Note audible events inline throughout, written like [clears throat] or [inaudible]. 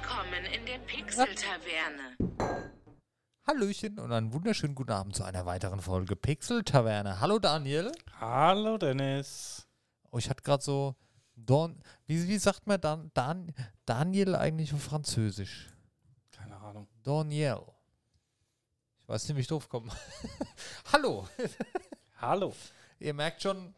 Willkommen in der Pixel-Taverne. Hallöchen und einen wunderschönen guten Abend zu einer weiteren Folge Pixel Taverne. Hallo Daniel. Hallo Dennis. Oh, ich hatte gerade so Don, wie, wie sagt man Dan, Dan, Daniel eigentlich auf Französisch? Keine Ahnung. Daniel. Ich weiß nicht, wie ich drauf komme. [laughs] Hallo. Hallo. Ihr merkt schon,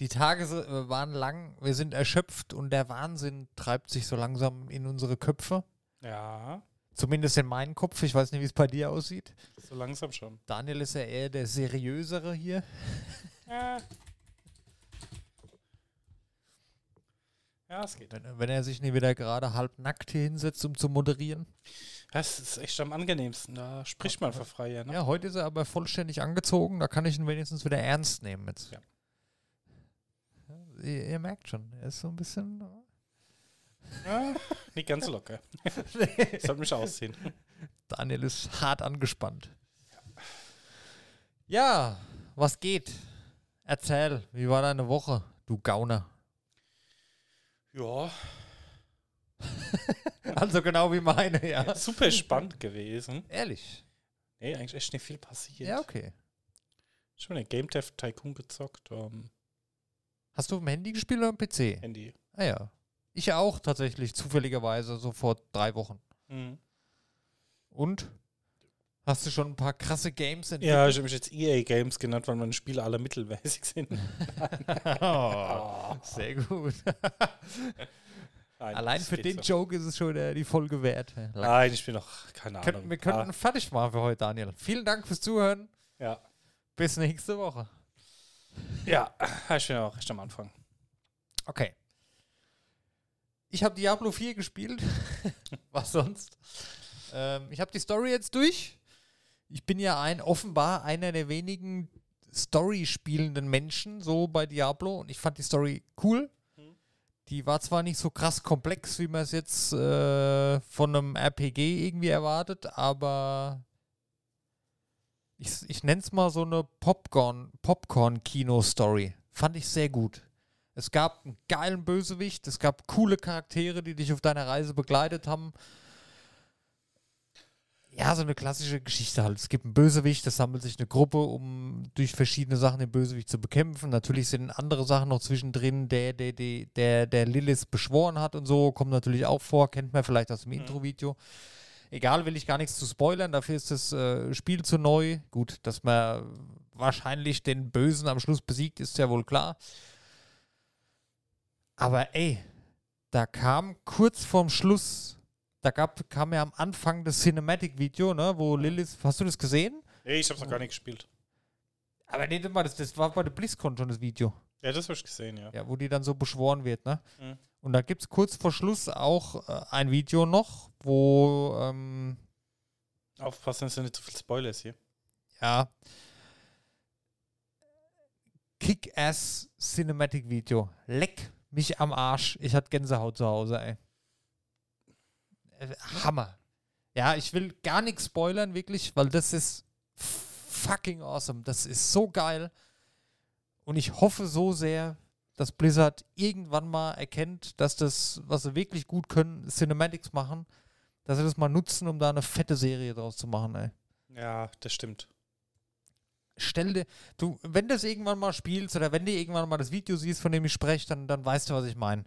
die Tage äh, waren lang, wir sind erschöpft und der Wahnsinn treibt sich so langsam in unsere Köpfe. Ja, Zumindest in meinen Kopf. Ich weiß nicht, wie es bei dir aussieht. so langsam schon. Daniel ist ja eher der seriösere hier. Ja. Ja, es geht. Wenn, wenn er sich nie wieder gerade halbnackt hier hinsetzt, um zu moderieren. Das ist echt am angenehmsten. Da spricht man für frei, ja, ne? Ja, heute ist er aber vollständig angezogen. Da kann ich ihn wenigstens wieder ernst nehmen jetzt. Ja. Ihr, ihr merkt schon, er ist so ein bisschen. Ja, nicht ganz so locker. [laughs] Sollte mich ausziehen. Daniel ist hart angespannt. Ja, was geht? Erzähl, wie war deine Woche, du Gauner? Ja, [laughs] Also genau wie meine, ja. super spannend gewesen. Ehrlich. Nee, eigentlich echt nicht viel passiert. Ja, okay. Schon den Game Dev Tycoon gezockt. Ähm, Hast du auf dem Handy gespielt oder am PC? Handy. Ah ja. Ich auch tatsächlich, zufälligerweise, so vor drei Wochen. Mhm. Und? Hast du schon ein paar krasse Games entwickelt? Ja, ich habe mich jetzt EA Games genannt, weil meine Spiele alle mittelmäßig sind. [laughs] oh, sehr gut. Nein, Allein für den so. Joke ist es schon äh, die Folge wert. Lang. Nein, ich bin noch, keine Ahnung. wir könnten fertig machen für heute, Daniel. Vielen Dank fürs Zuhören. Ah, ja. Bis nächste Woche. Ja, ich bin auch recht am Anfang. Okay. Ich habe Diablo 4 gespielt. [laughs] Was sonst? Ähm, ich habe die Story jetzt durch. Ich bin ja ein offenbar einer der wenigen Story spielenden Menschen so bei Diablo und ich fand die Story cool. Mhm. Die war zwar nicht so krass komplex, wie man es jetzt äh, von einem RPG irgendwie erwartet, aber ich, ich nenne es mal so eine Popcorn, Popcorn-Kino-Story. Fand ich sehr gut. Es gab einen geilen Bösewicht, es gab coole Charaktere, die dich auf deiner Reise begleitet haben. Ja, so eine klassische Geschichte halt. Es gibt einen Bösewicht, das sammelt sich eine Gruppe, um durch verschiedene Sachen den Bösewicht zu bekämpfen. Natürlich sind andere Sachen noch zwischendrin, der, der, der, der, der Lilith beschworen hat und so, kommt natürlich auch vor, kennt man vielleicht aus dem Intro-Video. Egal, will ich gar nichts zu spoilern, dafür ist das äh, Spiel zu neu. Gut, dass man wahrscheinlich den Bösen am Schluss besiegt, ist ja wohl klar. Aber ey, da kam kurz vorm Schluss, da gab, kam ja am Anfang das Cinematic-Video, ne, wo Lilith, hast du das gesehen? Nee, ich hab's noch gar nicht gespielt. Aber nee, mal, das, das war bei der BlizzCon schon das Video. Ja, das habe ich gesehen, ja. Ja, wo die dann so beschworen wird, ne? Mhm. Und da gibt es kurz vor Schluss auch äh, ein Video noch, wo, ähm, Aufpassen, dass du nicht zu viel Spoilers hier. ja, Kick-Ass Cinematic Video. Leck mich am Arsch. Ich hatte Gänsehaut zu Hause, ey. Äh, Hammer. Ja, ich will gar nichts spoilern, wirklich, weil das ist fucking awesome. Das ist so geil. Und ich hoffe so sehr, dass Blizzard irgendwann mal erkennt, dass das, was sie wirklich gut können, Cinematics machen, dass sie das mal nutzen, um da eine fette Serie draus zu machen, ey. Ja, das stimmt. Stell dir, du, wenn du das irgendwann mal spielst oder wenn du irgendwann mal das Video siehst, von dem ich spreche, dann, dann weißt du, was ich meine.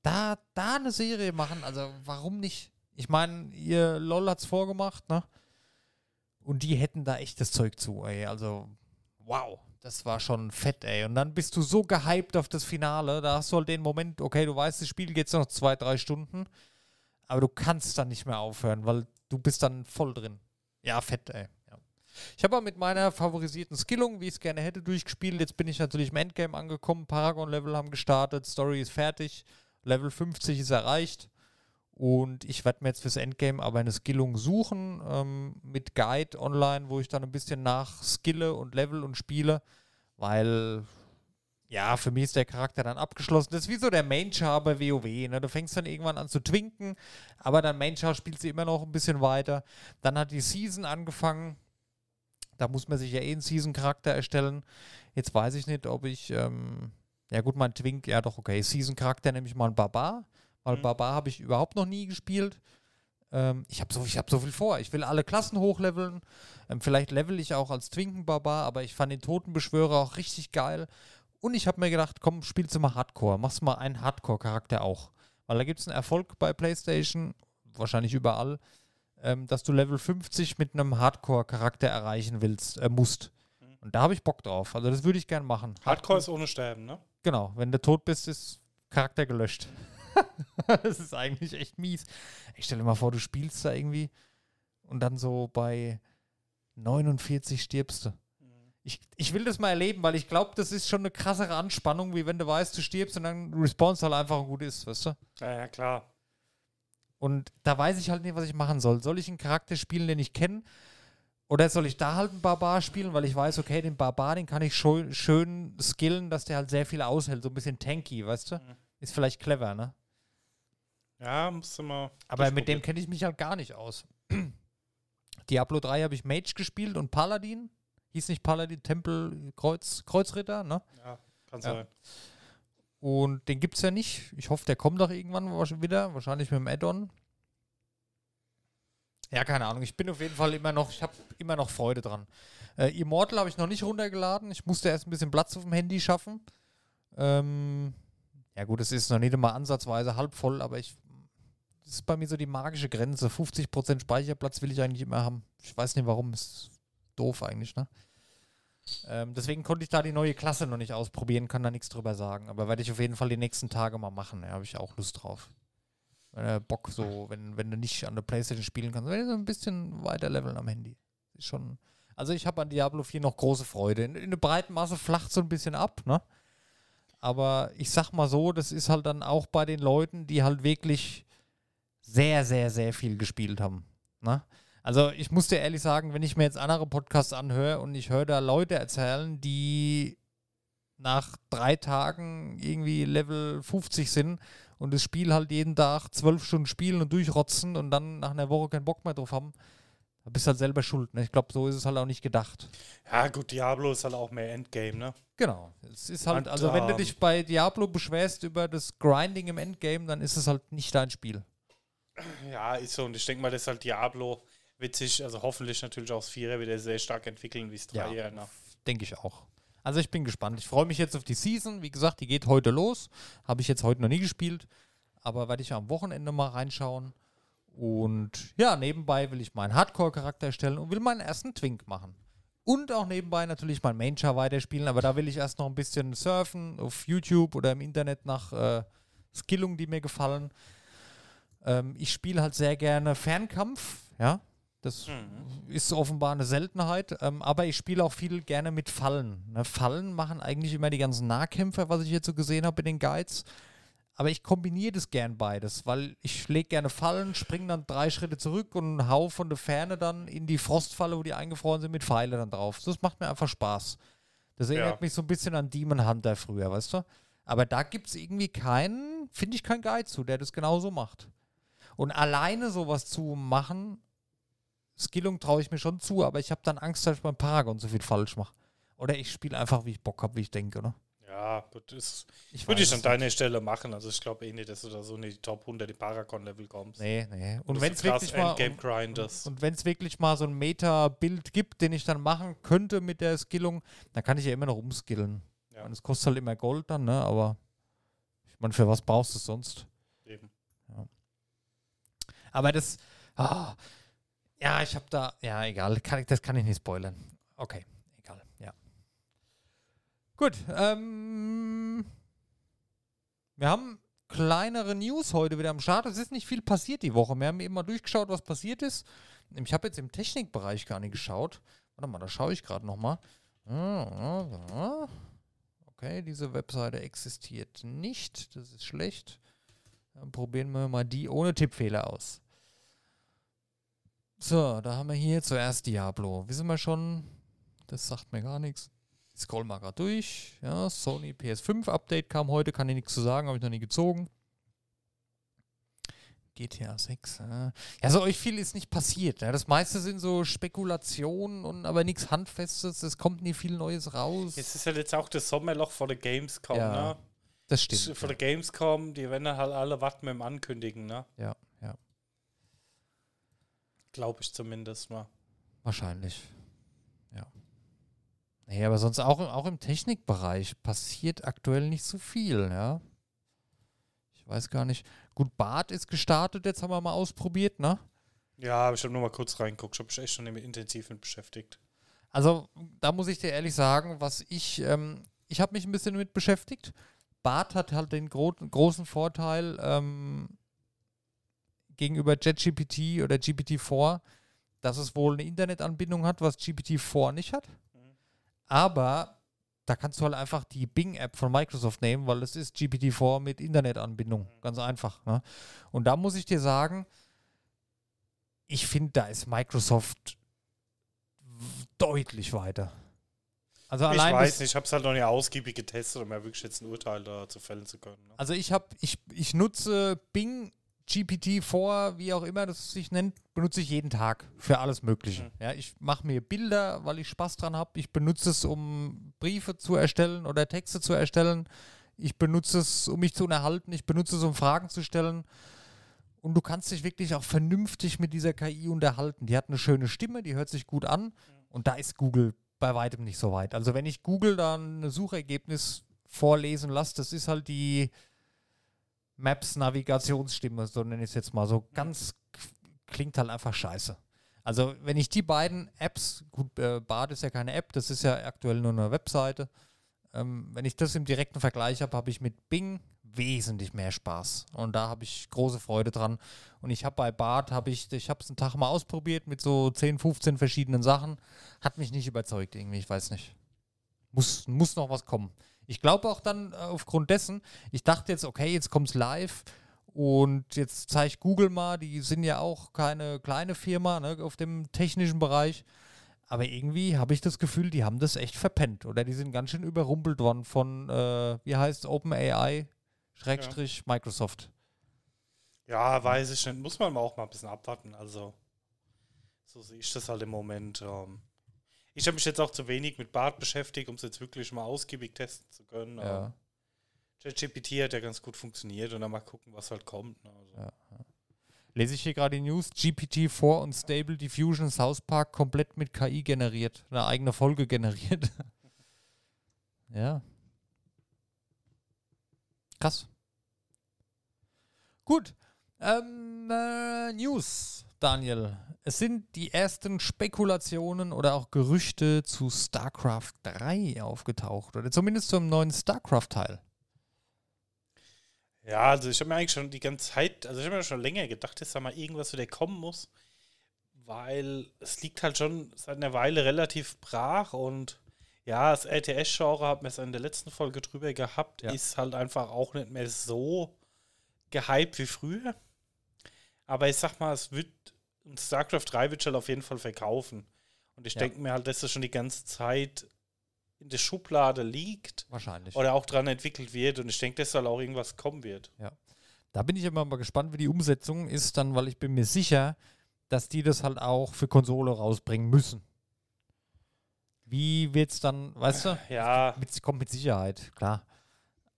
Da, da eine Serie machen, also warum nicht? Ich meine, ihr LOL hat's vorgemacht, ne? Und die hätten da echt das Zeug zu, ey. Also, wow, das war schon fett, ey. Und dann bist du so gehypt auf das Finale, da hast du halt den Moment, okay, du weißt, das Spiel geht noch zwei, drei Stunden, aber du kannst dann nicht mehr aufhören, weil du bist dann voll drin. Ja, fett, ey. Ja. Ich habe aber mit meiner favorisierten Skillung, wie ich es gerne hätte, durchgespielt. Jetzt bin ich natürlich im Endgame angekommen. Paragon-Level haben gestartet, Story ist fertig, Level 50 ist erreicht. Und ich werde mir jetzt fürs Endgame aber eine Skillung suchen ähm, mit Guide online, wo ich dann ein bisschen nach skille und level und spiele, weil ja, für mich ist der Charakter dann abgeschlossen. Das ist wie so der Main-Char bei WoW. Ne? Du fängst dann irgendwann an zu twinken, aber dein Main-Char spielt sie immer noch ein bisschen weiter. Dann hat die Season angefangen. Da muss man sich ja eh einen Season-Charakter erstellen. Jetzt weiß ich nicht, ob ich, ähm, ja gut, mein Twink, ja doch, okay, Season-Charakter nehme ich mal einen Barbar. Weil Mhm. Barbar habe ich überhaupt noch nie gespielt. Ähm, ich habe so, ich hab so viel vor. Ich will alle Klassen hochleveln. Ähm, vielleicht level ich auch als Twinken-Barbar, aber ich fand den Totenbeschwörer auch richtig geil. Und ich habe mir gedacht, komm, spielst du mal Hardcore. Machst mal einen Hardcore-Charakter auch. Weil da gibt es einen Erfolg bei PlayStation, wahrscheinlich überall, ähm, dass du Level 50 mit einem Hardcore-Charakter erreichen willst, äh, musst. Mhm. Und da habe ich Bock drauf. Also das würde ich gern machen. Hardcore ist ohne Sterben, ne? Genau, wenn du tot bist, ist Charakter gelöscht. [laughs] [laughs] das ist eigentlich echt mies. Ich stelle mal vor, du spielst da irgendwie und dann so bei 49 stirbst du. Ich, ich will das mal erleben, weil ich glaube, das ist schon eine krassere Anspannung, wie wenn du weißt, du stirbst und dann respawnst halt einfach und gut ist, weißt du? Ja, ja, klar. Und da weiß ich halt nicht, was ich machen soll. Soll ich einen Charakter spielen, den ich kenne? Oder soll ich da halt einen Barbar spielen, weil ich weiß, okay, den Barbar, den kann ich schön, schön skillen, dass der halt sehr viel aushält. So ein bisschen tanky, weißt du? Mhm. Ist vielleicht clever, ne? Ja, musst du mal. Aber mit dem kenne ich mich halt gar nicht aus. [clears throat] Diablo 3 habe ich Mage gespielt und Paladin. Hieß nicht Paladin, Tempel, Kreuz, Kreuzritter, ne? Ja, kann Ja. sein. Und den gibt es ja nicht. Ich hoffe, der kommt doch irgendwann wieder. Wahrscheinlich mit dem Add-on. Ja, keine Ahnung. Ich bin auf jeden Fall immer noch, ich habe immer noch Freude dran. Äh, Immortal habe ich noch nicht runtergeladen. Ich musste erst ein bisschen Platz auf dem Handy schaffen. Ähm, ja gut, es ist noch nicht immer ansatzweise halb voll, aber ich, ist bei mir so die magische Grenze. 50% Speicherplatz will ich eigentlich immer haben. Ich weiß nicht warum. Ist doof eigentlich, ne? Ähm, deswegen konnte ich da die neue Klasse noch nicht ausprobieren, kann da nichts drüber sagen. Aber werde ich auf jeden Fall die nächsten Tage mal machen. Da habe ich auch Lust drauf. Äh, Bock so, wenn, wenn du nicht an der Playstation spielen kannst, wenn du so ein bisschen weiter leveln am Handy. Ist schon. Also ich habe an Diablo 4 noch große Freude. In, in der breiten Masse flacht so ein bisschen ab, ne? Aber ich sag mal so, das ist halt dann auch bei den Leuten, die halt wirklich sehr, sehr, sehr viel gespielt haben. Ne? Also ich muss dir ehrlich sagen, wenn ich mir jetzt andere Podcasts anhöre und ich höre da Leute erzählen, die nach drei Tagen irgendwie Level 50 sind und das Spiel halt jeden Tag zwölf Stunden spielen und durchrotzen und dann nach einer Woche keinen Bock mehr drauf haben, da bist du halt selber schuld. Ne? Ich glaube, so ist es halt auch nicht gedacht. Ja, gut, Diablo ist halt auch mehr Endgame, ne? Genau. Es ist halt, Und, also wenn du ähm, dich bei Diablo beschwerst über das Grinding im Endgame, dann ist es halt nicht dein Spiel. Ja, ist so. Und ich denke mal, dass halt Diablo wird sich, also hoffentlich natürlich auch das Vierer wieder sehr stark entwickeln, wie es Ja. Dreier nach. Denke ich auch. Also ich bin gespannt. Ich freue mich jetzt auf die Season. Wie gesagt, die geht heute los. Habe ich jetzt heute noch nie gespielt. Aber werde ich am Wochenende mal reinschauen. Und ja, nebenbei will ich meinen Hardcore-Charakter erstellen und will meinen ersten Twink machen. Und auch nebenbei natürlich mein Main-Char weiterspielen. Aber da will ich erst noch ein bisschen surfen auf YouTube oder im Internet nach äh, Skillungen, die mir gefallen. Ähm, ich spiele halt sehr gerne Fernkampf. Ja, das Mhm. ist offenbar eine Seltenheit, ähm, aber ich spiele auch viel gerne mit Fallen. Ne? Fallen machen eigentlich immer die ganzen Nahkämpfer, was ich jetzt so gesehen habe in den Guides. Aber ich kombiniere das gern beides, weil ich lege gerne Fallen, springe dann drei Schritte zurück und hau von der Ferne dann in die Frostfalle, wo die eingefroren sind, mit Pfeile dann drauf. Das macht mir einfach Spaß. Das erinnert Ja. mich so ein bisschen an Demon Hunter früher, weißt du? Aber da gibt es irgendwie keinen, finde ich, keinen Guide zu, der das genauso macht. Und alleine sowas zu machen, Skillung traue ich mir schon zu, aber ich habe dann Angst, dass ich beim Paragon so viel falsch mache. Oder ich spiele einfach, wie ich Bock habe, wie ich denke, oder? Ja, ist, Ich würde ich an deiner Stelle machen. Also ich glaube eh nicht, dass du da so in die Top 100 die Paragon-Level kommst. Nee, nee. Und Dass wenn es wirklich mal und wenn es wirklich mal so ein Meta-Bild gibt, den ich dann machen könnte mit der Skillung, dann kann ich ja immer noch umskillen. Ja. Und es kostet halt immer Gold dann, ne? Aber ich meine, für was brauchst du es sonst? Aber das. ah, ja, ich habe da. Ja, egal. Kann ich, das kann ich nicht spoilern. Okay, egal. Ja. Gut. Ähm, wir haben kleinere News heute wieder am Start. Es ist nicht viel passiert die Woche. Wir haben eben mal durchgeschaut, was passiert ist. Ich habe jetzt im Technikbereich gar nicht geschaut. Warte mal, da schaue ich gerade nochmal. Okay, diese Webseite existiert nicht. Das ist schlecht. Dann probieren wir mal die ohne Tippfehler aus. So, da haben wir hier zuerst Diablo. Wissen wir schon, das sagt mir gar nichts. Ich scroll mal gerade durch. Ja, Sony PS5 Update kam heute, kann ich nichts zu sagen, habe ich noch nie gezogen. GTA 6. Ja, ja so euch viel ist nicht passiert. Ja. Das meiste sind so Spekulationen und aber nichts Handfestes. Es kommt nie viel Neues raus. Jetzt ist ja jetzt auch das Sommerloch vor der Gamescom, Ja. ne? Das stimmt. Von der Gamescom, die werden dann halt alle was mit dem Ankündigen, ne? Ja. Glaube ich zumindest mal. Wahrscheinlich. Ja. Nee, aber sonst auch, auch im Technikbereich passiert aktuell nicht so viel, ja. Ich weiß gar nicht. Gut, Bart ist gestartet, jetzt haben wir mal ausprobiert, ne? Ja, ich habe nur mal kurz reingeguckt. Ich habe mich echt schon intensiv mit beschäftigt. Also, da muss ich dir ehrlich sagen, was ich, ähm, ich habe mich ein bisschen damit beschäftigt. Bart hat halt den gro großen Vorteil ähm, gegenüber JetGPT oder GPT-4, dass es wohl eine Internetanbindung hat, was GPT-4 nicht hat. Aber da kannst du halt einfach die Bing-App von Microsoft nehmen, weil es ist GPT-4 mit Internetanbindung. Ganz einfach. Ne? Und da muss ich dir sagen, ich finde, da ist Microsoft deutlich weiter. Also ich allein weiß das- nicht, ich habe es halt noch nicht ausgiebig getestet, um ja wirklich jetzt ein Urteil dazu fällen zu können. Ne? Also ich habe, ich, ich nutze Bing GPT-4, wie auch immer das sich nennt, benutze ich jeden Tag für alles Mögliche. Mhm. Ja, ich mache mir Bilder, weil ich Spaß dran habe. Ich benutze es, um Briefe zu erstellen oder Texte zu erstellen. Ich benutze es, um mich zu unterhalten. Ich benutze es, um Fragen zu stellen. Und du kannst dich wirklich auch vernünftig mit dieser KI unterhalten. Die hat eine schöne Stimme, die hört sich gut an. Und da ist Google bei weitem nicht so weit. Also wenn ich Google dann ein Suchergebnis vorlesen lasse, das ist halt die Maps-Navigationsstimme, so nenne ich es jetzt mal. So ganz klingt halt einfach scheiße. Also wenn ich die beiden Apps, gut, äh, Bart ist ja keine App, das ist ja aktuell nur eine Webseite. Ähm, wenn ich das im direkten Vergleich habe, habe ich mit Bing wesentlich mehr Spaß. Und da habe ich große Freude dran. Und ich habe bei Bart, habe ich, ich habe es einen Tag mal ausprobiert mit so 10, 15 verschiedenen Sachen. Hat mich nicht überzeugt irgendwie, ich weiß nicht. Muss, muss noch was kommen. Ich glaube auch dann äh, aufgrund dessen, ich dachte jetzt, okay, jetzt kommt es live und jetzt zeigt Google mal, die sind ja auch keine kleine Firma ne, auf dem technischen Bereich. Aber irgendwie habe ich das Gefühl, die haben das echt verpennt. Oder die sind ganz schön überrumpelt worden von, äh, wie heißt OpenAI, Schrägstrich Microsoft. Ja, weiß ich nicht. Muss man auch mal ein bisschen abwarten. Also, so sehe ich das halt im Moment. Ähm. Ich habe mich jetzt auch zu wenig mit Bart beschäftigt, um es jetzt wirklich mal ausgiebig testen zu können. Ja. ChatGPT hat ja ganz gut funktioniert und dann mal gucken, was halt kommt. Ne? Also. Ja, Lese ich hier gerade die News, GPT-4 und Stable Diffusion South Park komplett mit KI generiert. Eine eigene Folge generiert. [laughs] ja. Krass. Gut. Ähm, äh, News, Daniel. Es sind die ersten Spekulationen oder auch Gerüchte zu StarCraft 3 aufgetaucht. Oder zumindest zum neuen StarCraft-Teil. Ja, also ich habe mir eigentlich schon die ganze Zeit, also ich habe mir schon länger gedacht, dass da mal irgendwas wieder kommen muss, weil es liegt halt schon seit einer Weile relativ brach und ja, das RTS-Genre, hat man es in der letzten Folge drüber gehabt, Ja. ist halt einfach auch nicht mehr so gehypt wie früher. Aber ich sag mal, es wird, und StarCraft 3 wird schon auf jeden Fall verkaufen. Und ich Ja. denke mir halt, dass das schon die ganze Zeit in der Schublade liegt Wahrscheinlich. oder auch dran entwickelt wird und ich denke, dass da auch irgendwas kommen wird. Da bin ich immer mal gespannt, wie die Umsetzung ist, dann, weil ich bin mir sicher, dass die das halt auch für Konsole rausbringen müssen. Wie wird es dann, weißt du? Ja, Mit, kommt mit Sicherheit, klar.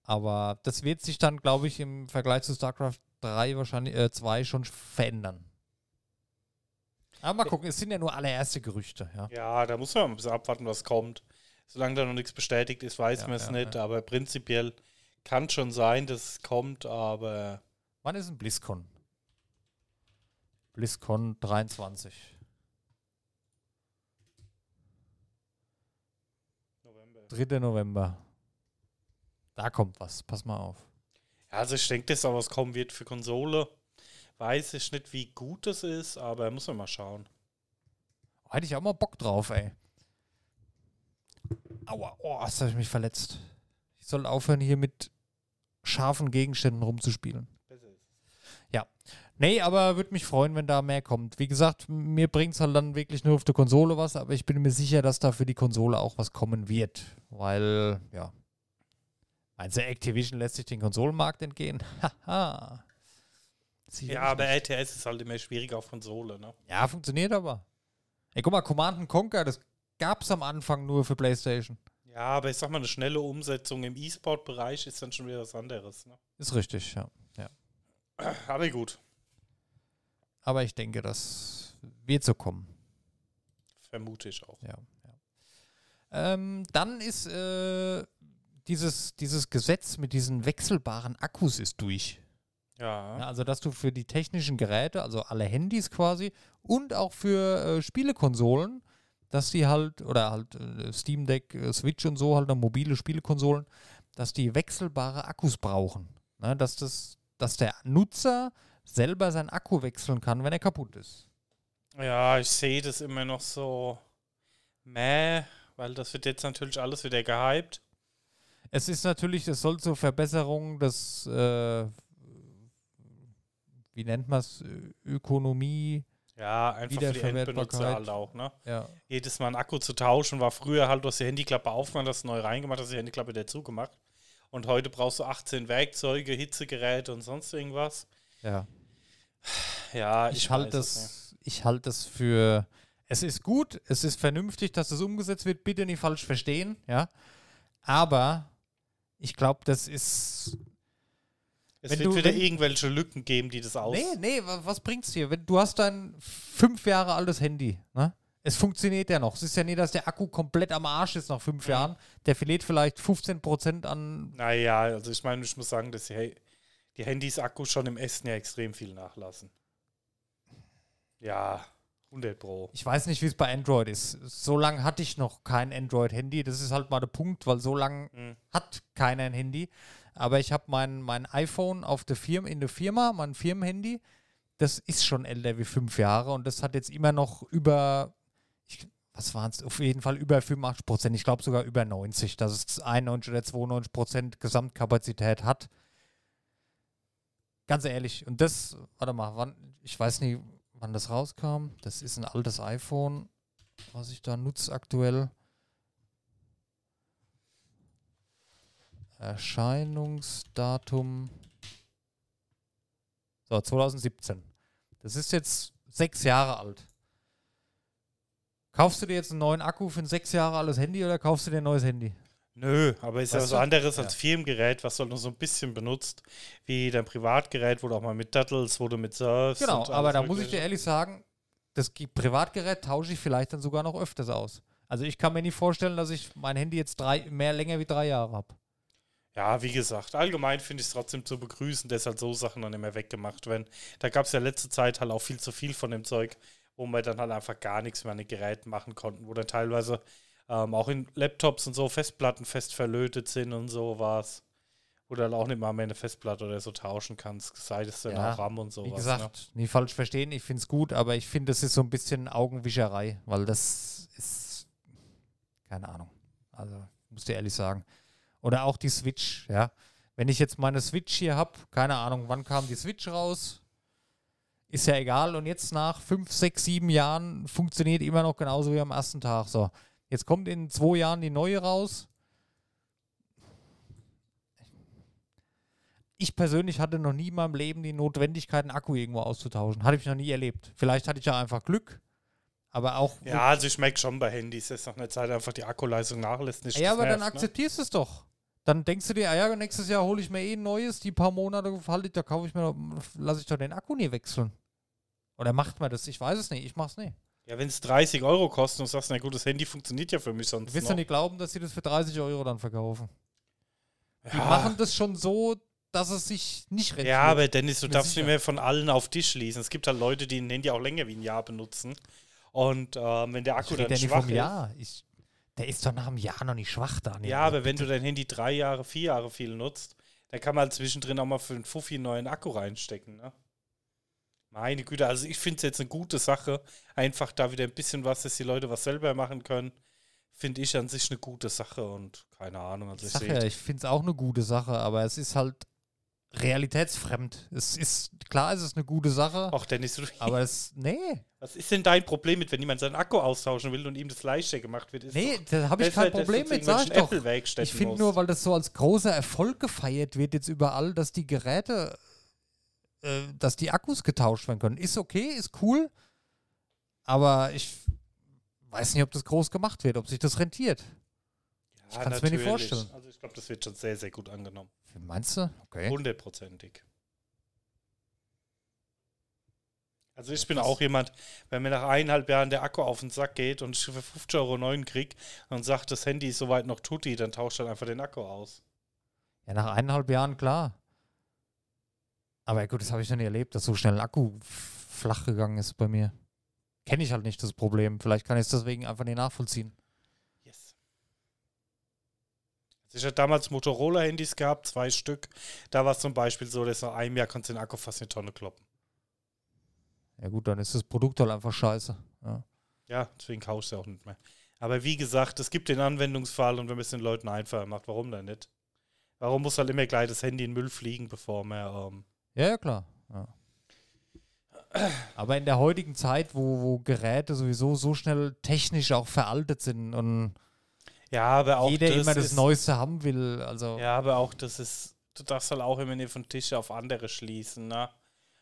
Aber das wird sich dann, glaube ich, im Vergleich zu StarCraft 3 wahrscheinlich, äh, 2 schon verändern. Aber mal gucken, es sind ja nur allererste Gerüchte, ja. ja, da muss man ein bisschen abwarten, was kommt. Solange da noch nichts bestätigt ist, weiß Ja, man es ja, nicht, aber prinzipiell kann schon sein, dass es kommt, aber Wann ist ein BlizzCon? BlizzCon 23. November. 3. November. Da kommt was, pass mal auf. Ja, also ich denke, dass da was kommen wird für Konsole. Weiß ich nicht, wie gut es ist, aber muss man mal schauen. Hätte ich auch mal Bock drauf, ey. Aua, oh, hast du mich verletzt. Ich soll aufhören, hier mit scharfen Gegenständen rumzuspielen. Nee, aber würde mich freuen, wenn da mehr kommt. Wie gesagt, mir bringt es halt dann wirklich nur auf der Konsole was, aber ich bin mir sicher, dass da für die Konsole auch was kommen wird. Weil, ja. Meinst du, Activision lässt sich den Konsolenmarkt entgehen? [laughs] Haha. Ja, aber nicht. RTS ist halt immer schwieriger auf Konsole, ne? Ja, funktioniert aber. Ey, guck mal, Command Conquer, das gab es am Anfang nur für PlayStation. Ja, aber ich sag mal, eine schnelle Umsetzung im E-Sport-Bereich ist dann schon wieder was anderes. Ne? Ist richtig, ja. ja. [clears throat] Aber gut, Aber ich denke, das wird so kommen. vermute ich auch. Ja, ja. Ähm, dann ist äh, dieses, dieses Gesetz mit diesen wechselbaren Akkus ist durch. Ja. Ja, also, dass du für die technischen Geräte, also alle Handys quasi und auch für äh, Spielekonsolen, dass die halt, oder halt äh, Steam Deck, äh, Switch und so, halt noch mobile Spielekonsolen, dass die wechselbare Akkus brauchen. Ne, dass, das, dass der Nutzer selber seinen Akku wechseln kann, wenn er kaputt ist. Ja, ich sehe das immer noch so meh, weil das wird jetzt natürlich alles wieder gehypt. Es ist natürlich, es soll zur Verbesserung des, äh, wie nennt man es, Ökonomie, Ja, einfach für die Endbenutzer halt auch, ne? ja, Jedes Mal einen Akku zu tauschen, war früher halt, du hast die Handyklappe aufgemacht, hast neu reingemacht, hast die Handyklappe wieder zugemacht. Und heute brauchst du 18 Werkzeuge, Hitzegeräte und sonst irgendwas. ja. Ja, Ich, ich, halte das, ich halte das für, es ist gut, es ist vernünftig, dass das umgesetzt wird, bitte nicht falsch verstehen, ja, aber ich glaube, das ist, Es wenn wird du- wieder wenn- irgendwelche Lücken geben, die das aus. nee, nee, wa- was bringt's dir, wenn du hast dein fünf Jahre altes Handy, ne? Es funktioniert ja noch. Es ist ja nicht, dass der Akku komplett am Arsch ist nach fünf Mhm. Jahren. Der verliert vielleicht 15% an Naja, also ich meine, ich muss sagen, dass die, die Handys Akku schon im Essen ja extrem viel nachlassen. Ja, 100 Pro. Ich weiß nicht, wie es bei Android ist. So lange hatte ich noch kein Android-Handy. Das ist halt mal der Punkt, weil so lange Mhm. hat keiner ein Handy. Aber ich habe mein, mein iPhone auf der Firma, in der Firma, mein Firmenhandy. Das ist schon älter wie fünf Jahre und das hat jetzt immer noch über, ich, was waren es, auf jeden Fall über 85 Prozent. Ich glaube sogar über 90, dass es 91 oder 92 Prozent Gesamtkapazität hat. Ganz ehrlich. Und das, warte mal, wann, ich weiß nicht, wann das rauskam. Das ist ein altes iPhone, was ich da nutze aktuell. Erscheinungsdatum. So, 2017. Das ist jetzt sechs Jahre alt. Kaufst du dir jetzt einen neuen Akku für ein sechs Jahre altes Handy oder kaufst du dir ein neues Handy? Nö, aber ist ja was du? anderes als Ja. Firmengerät, was du nur so ein bisschen benutzt, wie dein Privatgerät, wo du auch mal mit dattelst, wo du mit surfst. Genau, aber da muss ich dir ehrlich sagen, das Ge- Privatgerät tausche ich vielleicht dann sogar noch öfters aus. Also ich kann mir nicht vorstellen, dass ich mein Handy jetzt drei, mehr länger wie drei Jahre habe. Ja, wie gesagt, allgemein finde ich es trotzdem zu begrüßen, dass halt so Sachen dann immer weggemacht werden. Da gab es ja letzte Zeit halt auch viel zu viel von dem Zeug, wo wir dann halt einfach gar nichts mehr an den Geräten machen konnten, wo dann teilweise ähm, auch in Laptops und so Festplatten fest verlötet sind und sowas. Wo du dann auch nicht mal mehr eine Festplatte oder so tauschen kannst, sei es dann Ja, auch RAM und sowas. Wie ne? gesagt, nie falsch verstehen, ich finde es gut, aber ich finde, das ist so ein bisschen Augenwischerei, weil das ist, keine Ahnung. Also, muss dir ehrlich sagen. Oder auch die Switch, ja. Wenn ich jetzt meine Switch hier habe, keine Ahnung, wann kam die Switch raus? Ist ja egal. Und jetzt nach fünf, sechs, sieben Jahren funktioniert immer noch genauso wie am ersten Tag. So, jetzt kommt in zwei Jahren die neue raus. ich persönlich hatte noch nie in meinem Leben die Notwendigkeit, einen Akku irgendwo auszutauschen. Hatte ich noch nie erlebt. Vielleicht hatte ich ja einfach Glück. Aber auch. Ja, also ich merke schon bei Handys, dass nach einer Zeit einfach die Akkuleistung nachlässt. Nicht ja, das aber dann nervt, ne? akzeptierst du es doch. Dann denkst du dir, ah ja, nächstes Jahr hole ich mir eh ein neues, die paar Monate halte ich, da kaufe ich mir, lasse ich doch den Akku nie wechseln. Oder macht man das? Ich weiß es nicht, ich mach's nicht. Ja, wenn es 30 Euro kostet und du sagst, na gut, das Handy funktioniert ja für mich Du sonst wirst noch. ja nicht glauben, dass sie das für 30 Euro dann verkaufen. Die Ja. machen das schon so, dass es sich nicht rentiert. Ja, aber Dennis, du darfst sicher. nicht mehr von allen auf dich schließen. Es gibt halt Leute, die ein Handy auch länger wie ein Jahr benutzen. Und ähm, wenn der Akku rede dann schwach vom ist. Jahr. Ich, der ist doch nach einem Jahr noch nicht schwach, Daniel. Ja, aber wenn du dein Handy drei Jahre, vier Jahre viel nutzt, dann kann man zwischendrin auch mal für einen Fuffi einen neuen Akku reinstecken. Ne? Meine Güte, also ich finde es jetzt eine gute Sache. Einfach da wieder ein bisschen was, dass die Leute was selber machen können. Finde ich an sich eine gute Sache und keine Ahnung. Also Ich ich ja, ich finde es auch eine gute Sache, aber es ist halt realitätsfremd. Es ist, klar, es ist eine gute Sache, Ach, Dennis, du, aber es, nee, was ist denn dein Problem mit, wenn jemand seinen Akku austauschen will und ihm das leichter gemacht wird? Ist nee, da habe ich kein Problem mit, sag ich doch. Ich finde nur, weil das so als großer Erfolg gefeiert wird jetzt überall, dass die Geräte, äh, dass die Akkus getauscht werden können. Ist okay, ist cool, aber ich weiß nicht, ob das groß gemacht wird, ob sich das rentiert. Ich kann es mir nicht vorstellen. Also ich glaube, das wird schon sehr, sehr gut angenommen. Meinst du? Okay. Hundertprozentig. Also ich bin Krass. auch jemand, wenn mir nach eineinhalb Jahren der Akku auf den Sack geht und ich für 50 Euro neuen krieg und sagt, das Handy ist soweit noch tutti, dann tauscht dann einfach den Akku aus. Ja, nach eineinhalb Jahren klar. Aber gut, das habe ich noch nie erlebt, dass so schnell ein Akku flach gegangen ist bei mir. Kenne ich halt nicht das Problem. Vielleicht kann ich es deswegen einfach nicht nachvollziehen. Yes. Also ich hatte damals Motorola-Handys gehabt, zwei Stück. Da war es zum Beispiel so, dass nach einem Jahr konntest du den Akku fast eine Tonne kloppen. Ja gut, dann ist das Produkt halt einfach scheiße. Ja. Ja, deswegen kaufst du auch nicht mehr. Aber wie gesagt, es gibt den Anwendungsfall und wenn man es den Leuten einfacher macht, warum denn nicht? Warum muss halt immer gleich das Handy in den Müll fliegen, bevor man. Ähm, Ja, ja, klar. Ja. Aber in der heutigen Zeit, wo, wo Geräte sowieso so schnell technisch auch veraltet sind und ja, aber auch jeder das immer das ist, Neueste haben will, also Ja, aber auch das ist. Du darfst halt auch immer nicht von Tische auf andere schließen, ne?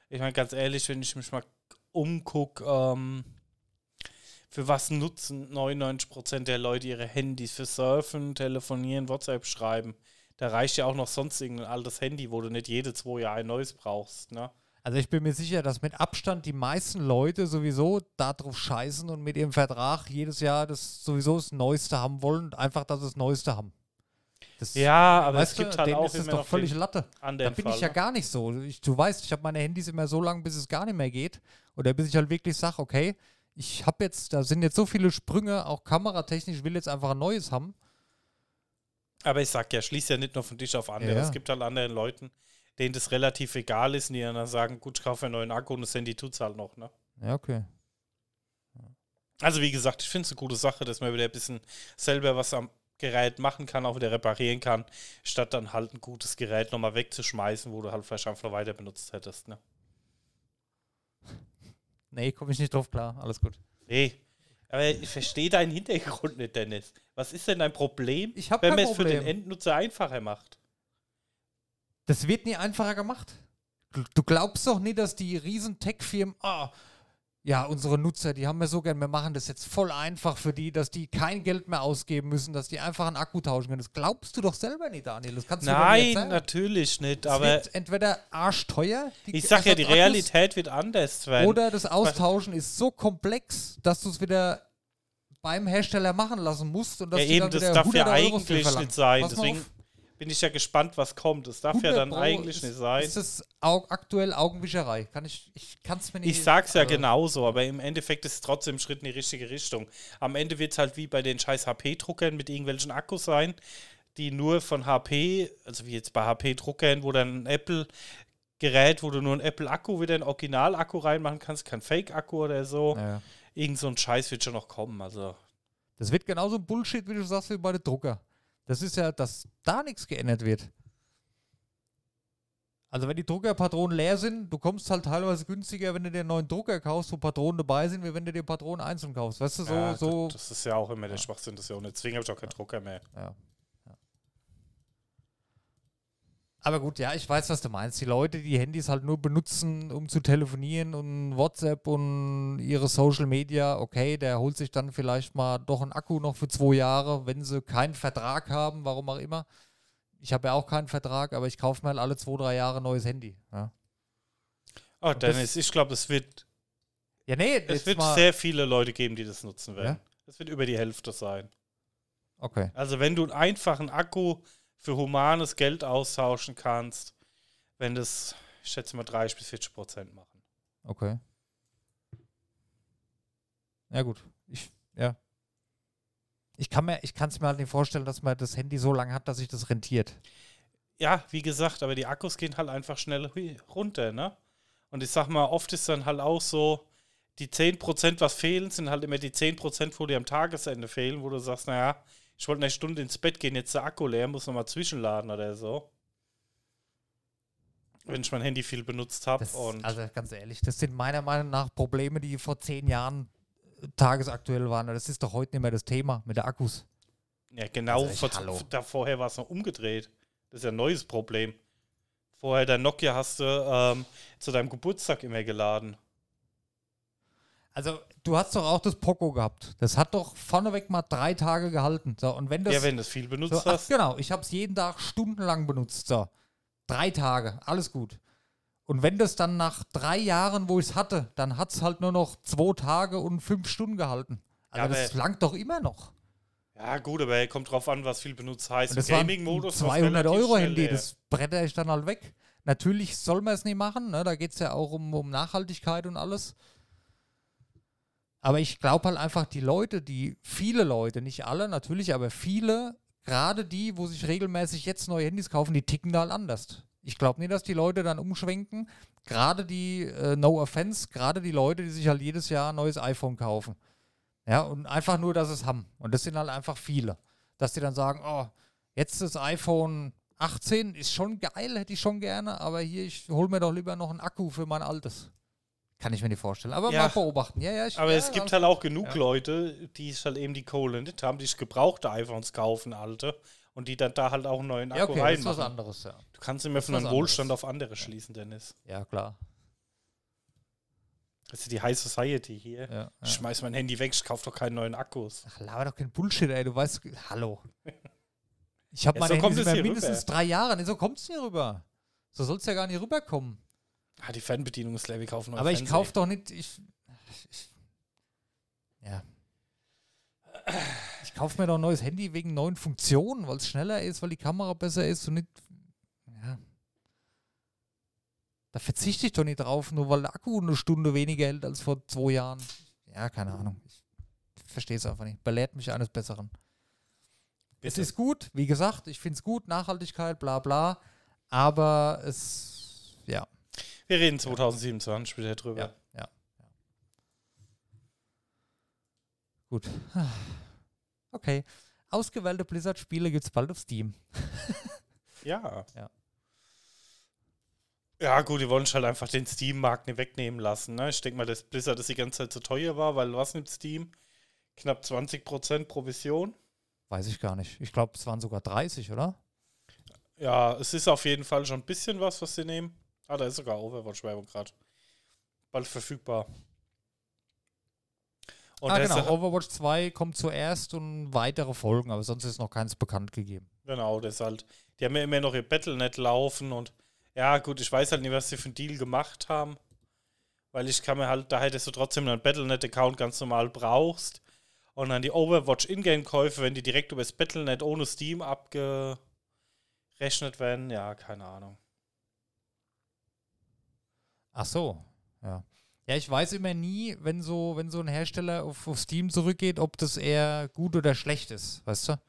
Ich meine, ganz ehrlich, wenn ich mich mal umgucke, ähm, für was nutzen 99% der Leute ihre Handys? Für Surfen, Telefonieren, WhatsApp schreiben. Da reicht ja auch noch sonst irgendein altes Handy, wo du nicht jede zwei Jahre ein neues brauchst, ne? Also ich bin mir sicher, dass mit Abstand die meisten Leute sowieso darauf scheißen und mit ihrem Vertrag jedes Jahr das sowieso das Neueste haben wollen, einfach dass sie das Neueste haben. Das, Ja, aber es gibt du, halt auch ist es doch völlig Latte. Da bin Fall, ich ja ne? gar nicht so. Ich, du weißt, ich habe meine Handys immer so lange, bis es gar nicht mehr geht. Oder bis ich halt wirklich sage, okay, ich habe jetzt, da sind jetzt so viele Sprünge, auch kameratechnisch, ich will jetzt einfach ein neues haben. Aber ich sag ja, schließ ja nicht nur von Tisch auf andere. Ja, ja. Es gibt halt anderen Leuten, denen das relativ egal ist und die dann sagen, gut, ich kaufe einen neuen Akku und das Handy tut's halt noch, ne? Ja, okay. Also wie gesagt, ich finde es eine gute Sache, dass man wieder ein bisschen selber was am Gerät machen kann, auch wieder reparieren kann, statt dann halt ein gutes Gerät nochmal wegzuschmeißen, wo du halt vielleicht einfach noch weiter benutzt hättest. Ne? [laughs] Nee, komme ich nicht drauf klar. Alles gut. Nee, aber ich verstehe deinen Hintergrund nicht, Dennis. Was ist denn dein Problem, wenn man es für den Problem. Endnutzer einfacher macht? Das wird nie einfacher gemacht. Du- glaubst doch nicht, dass die riesen Tech-Firmen, ah, ja, unsere Nutzer, die haben wir so gern, wir machen das jetzt voll einfach für die, dass die kein Geld mehr ausgeben müssen, dass die einfach einen Akku tauschen können. Das glaubst du doch selber nicht, Daniel. Das kannst du nicht Nein, erzählen. natürlich nicht, Es aber wird entweder arschteuer, die ich sag ja, die Realität wird anders werden. oder das Austauschen ist so komplex, dass du es wieder beim Hersteller machen lassen musst und dass ja, eben, dann das darf ja 100 Euro für eigentlich nicht sein. Deswegen. Bin ich ja gespannt, was kommt. Das darf ja 100 dann Pro eigentlich ist, nicht sein. Ist das au aktuell Augenwischerei? Kann ich, ich kann es mir nicht. Ich sag's ja also- genauso, aber im Endeffekt ist es trotzdem ein Schritt in die richtige Richtung. Am Ende wird es halt wie bei den scheiß HP-Druckern mit irgendwelchen Akkus sein, die nur von HP, also wie jetzt bei HP-Druckern, wo dann ein Apple-Gerät, wo du nur einen Apple-Akku wieder einen Original-Akku reinmachen kannst, kein Fake-Akku oder so. Ja. Irgend so ein Scheiß wird schon noch kommen. Also, Das wird genauso Bullshit, wie du sagst, wie bei den Drucker. Das ist ja, dass da nichts geändert wird. Also wenn die Druckerpatronen leer sind, du kommst halt teilweise günstiger, wenn du dir einen neuen Drucker kaufst, wo Patronen dabei sind, wie wenn du dir Patronen einzeln kaufst. Weißt du, so, ja, so. Das, das ist ja auch immer der Schwachsinn, das ist ja nicht. Deswegen habe ich auch keinen Drucker mehr. Ja. ja. Aber gut, ja, ich weiß, was du meinst. Die Leute, die Handys halt nur benutzen, um zu telefonieren und WhatsApp und ihre Social Media, okay, der holt sich dann vielleicht mal doch einen Akku noch für zwei Jahre, wenn sie keinen Vertrag haben, warum auch immer. Ich habe ja auch keinen Vertrag, aber ich kaufe mir halt alle zwei, drei Jahre ein neues Handy. Ja, Oh, Und das- Dennis, ich glaube, es wird, ja nee, es wird sehr viele Leute geben, die das nutzen werden. Ja? Es wird über die Hälfte sein. Okay. Also wenn du einen einfachen Akku für humanes Geld austauschen kannst, wenn das, ich schätze mal 30 bis 40 Prozent machen. Okay. Ja, gut. Ich, ja. Ich kann mir, ich kann es mir halt nicht vorstellen, dass man das Handy so lange hat, dass sich das rentiert. Ja, wie gesagt, aber die Akkus gehen halt einfach schnell runter, ne? Und ich sag mal, oft ist dann halt auch so, die 10%, was fehlen, sind halt immer die 10%, wo dir am Tagesende fehlen, wo du sagst, naja, ich wollte eine Stunde ins Bett gehen, jetzt der Akku leer, muss nochmal zwischenladen oder so. Wenn ich mein Handy viel benutzt habe. Also ganz ehrlich, das sind meiner Meinung nach Probleme, die vor zehn Jahren äh, tagesaktuell waren. Das ist doch heute nicht mehr das Thema mit der Akkus. Ja, genau. Also echt, da vorher war es noch umgedreht. Das ist ja ein neues Problem. Vorher dein Nokia hast du ähm, zu deinem Geburtstag immer geladen. Also, du hast doch auch das Poco gehabt. Das hat doch vorneweg mal drei Tage gehalten. So, und wenn das. ja, wenn du es viel benutzt so, ach, hast. genau, ich habe es jeden Tag stundenlang benutzt. So. Drei Tage, alles gut. Und wenn das dann nach drei Jahren, wo ich es hatte, dann hat es halt nur noch zwei Tage und fünf Stunden gehalten. Also Ja, das langt doch immer noch. Ja, gut, aber kommt drauf an, was viel benutzt heißt. Das Gaming-Modus war's 200 relativ Euro Handy, leer. das bretter ich dann halt weg. Natürlich soll man es nicht machen, ne? da geht es ja auch um, um Nachhaltigkeit und alles. Aber ich glaube halt einfach, die Leute, die, viele Leute, nicht alle natürlich, aber viele, gerade die, wo sich regelmäßig jetzt neue Handys kaufen, die ticken da halt anders. Ich glaube nicht, dass die Leute dann umschwenken. Gerade die, äh, no offense, gerade die Leute, die sich halt jedes Jahr ein neues iPhone kaufen. Ja, und einfach nur, dass sie es haben. Und das sind halt einfach viele. Dass die dann sagen, oh, jetzt das iPhone 18 ist schon geil, hätte ich schon gerne, aber hier, ich hole mir doch lieber noch einen Akku für mein altes. Kann ich mir nicht vorstellen. Aber Ja. mal beobachten. Ja, ja, ich, Aber ja, es gibt halt auch genug. Leute, die es halt eben die Kohle nicht haben, die sich gebrauchte iPhones kaufen, alte, und die dann da halt auch einen neuen Akku Ja, okay, das ist was reinmachen. anderes, ja. Du kannst immer von einem Wohlstand auf andere schließen, Dennis. Ja, klar. Das ist die High Society hier. Ja, Ich schmeiß mein Handy weg, ich kauf doch keinen neuen Akkus. Ach, laber doch kein Bullshit, ey. Du weißt, hallo. Ich habe Ja, meine so kommt Handys es mindestens rüber. drei Jahre. Nee, so kommt es nicht rüber. So soll es ja gar nicht rüberkommen. Ah, die Fernbedienung ist leer, wir kaufen Aber ich kaufe doch nicht. Ich, ich, ja. Ich kaufe mir doch ein neues Handy wegen neuen Funktionen, weil es schneller ist, weil die Kamera besser ist und nicht. Ja. Da verzichte ich doch nicht drauf, nur weil der Akku eine Stunde weniger hält als vor zwei Jahren. Ja, keine Ahnung. Ich verstehe es einfach nicht. Belehrt mich eines Besseren. Es Bitte. ist gut, wie gesagt, ich finde es gut, Nachhaltigkeit, bla bla. Aber es, Wir reden 2027 wieder drüber. ja, ja. ja. Gut. [sighs] Okay. Ausgewählte Blizzard-Spiele gibt es bald auf Steam. [laughs] Ja. Ja. Ja, gut, die wollen halt einfach den Steam-Markt nicht wegnehmen lassen. Ne? Ich denke mal, dass Blizzard das die ganze Zeit zu teuer war, weil was nimmt Steam? Knapp 20% Provision. Weiß ich gar nicht. Ich glaube, es waren sogar 30, oder? Ja, es ist auf jeden Fall schon ein bisschen was, was sie nehmen. Ah, da ist sogar Overwatch-Werbung gerade. Bald verfügbar. Und ah, genau. Overwatch 2 kommt zuerst und weitere Folgen, aber sonst ist noch keins bekannt gegeben. Genau, das ist halt. Die haben ja immer noch ihr Battlenet laufen und ja, gut, ich weiß halt nicht, was sie für einen Deal gemacht haben. Weil ich kann mir halt, da hättest du trotzdem einen Battlenet-Account ganz normal brauchst. Und dann die Overwatch Ingame-Käufe, wenn die direkt über das Battlenet ohne Steam abgerechnet werden, ja, keine Ahnung. Ach so, ja. Ja, ich weiß immer nie, wenn so, wenn so ein Hersteller auf, auf Steam zurückgeht, ob das eher gut oder schlecht ist, weißt du?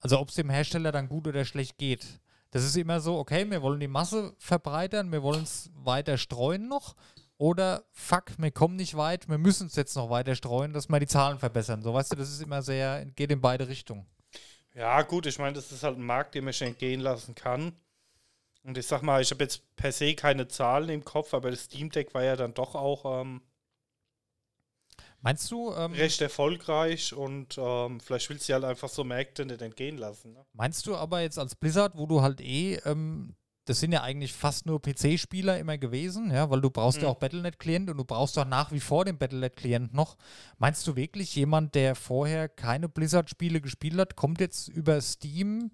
Also ob es dem Hersteller dann gut oder schlecht geht. Das ist immer so, okay, wir wollen die Masse verbreitern, wir wollen es weiter streuen noch. Oder fuck, wir kommen nicht weit, wir müssen es jetzt noch weiter streuen, dass wir die Zahlen verbessern. So, weißt du, das ist immer sehr, geht in beide Richtungen. Ja, gut, ich meine, das ist halt ein Markt, den man schon entgehen lassen kann. Und ich sag mal, ich habe jetzt per se keine Zahlen im Kopf, aber das Steam Deck war ja dann doch auch ähm, Meinst du, ähm, recht erfolgreich und ähm, vielleicht willst du halt einfach so Märkte nicht entgehen lassen. Ne? Meinst du aber jetzt als Blizzard, wo du halt eh, ähm, das sind ja eigentlich fast nur PC-Spieler immer gewesen, ja, weil du brauchst ja Mhm. auch Battle.net-Klient und du brauchst doch nach wie vor den Battle.net-Klient noch. Meinst du wirklich, jemand, der vorher keine Blizzard-Spiele gespielt hat, kommt jetzt über Steam?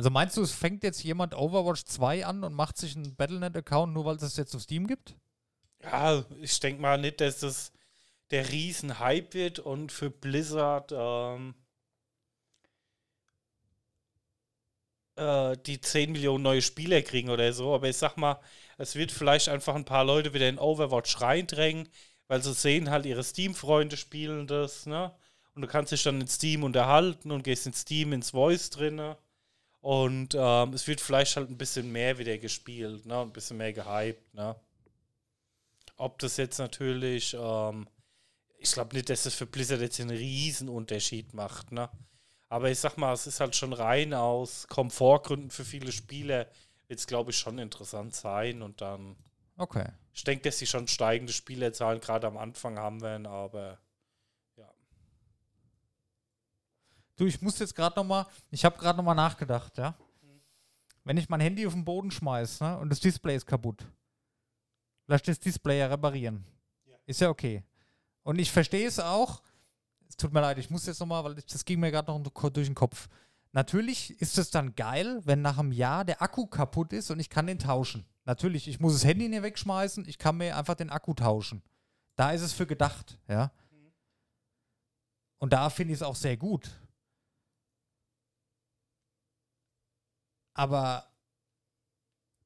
Also meinst du, es fängt jetzt jemand Overwatch 2 an und macht sich einen Battle.net-Account, nur weil es das jetzt auf Steam gibt? Ja, ich denke mal nicht, dass das der Riesen-Hype wird und für Blizzard ähm, äh, die 10 Millionen neue Spieler kriegen oder so. Aber ich sag mal, es wird vielleicht einfach ein paar Leute wieder in Overwatch reindrängen, weil sie sehen halt, ihre Steam-Freunde spielen das, ne? Und du kannst dich dann in Steam unterhalten und gehst in Steam ins Voice drinne. Und ähm, es wird vielleicht halt ein bisschen mehr wieder gespielt, ne? Ein bisschen mehr gehypt, ne? Ob das jetzt natürlich, ähm, ich glaube nicht, dass das für Blizzard jetzt einen Riesenunterschied macht, ne? Aber ich sag mal, es ist halt schon rein aus Komfortgründen für viele Spieler, wird es, glaube ich, schon interessant sein. Und dann, Okay. ich denke, dass sie schon steigende Spielerzahlen gerade am Anfang haben werden, aber Du, ich muss jetzt gerade noch mal, ich habe gerade noch mal nachgedacht, ja. Wenn ich mein Handy auf den Boden schmeiß ne, und das Display ist kaputt, lass das Display ja reparieren. Ja. Ist ja okay. Und ich verstehe es auch. Es tut mir leid, ich muss jetzt nochmal, weil das ging mir gerade noch durch den Kopf. Natürlich ist es dann geil, wenn nach einem Jahr der Akku kaputt ist und ich kann den tauschen. Natürlich, ich muss das Handy nicht wegschmeißen, ich kann mir einfach den Akku tauschen. Da ist es für gedacht, ja. Und da finde ich es auch sehr gut. Aber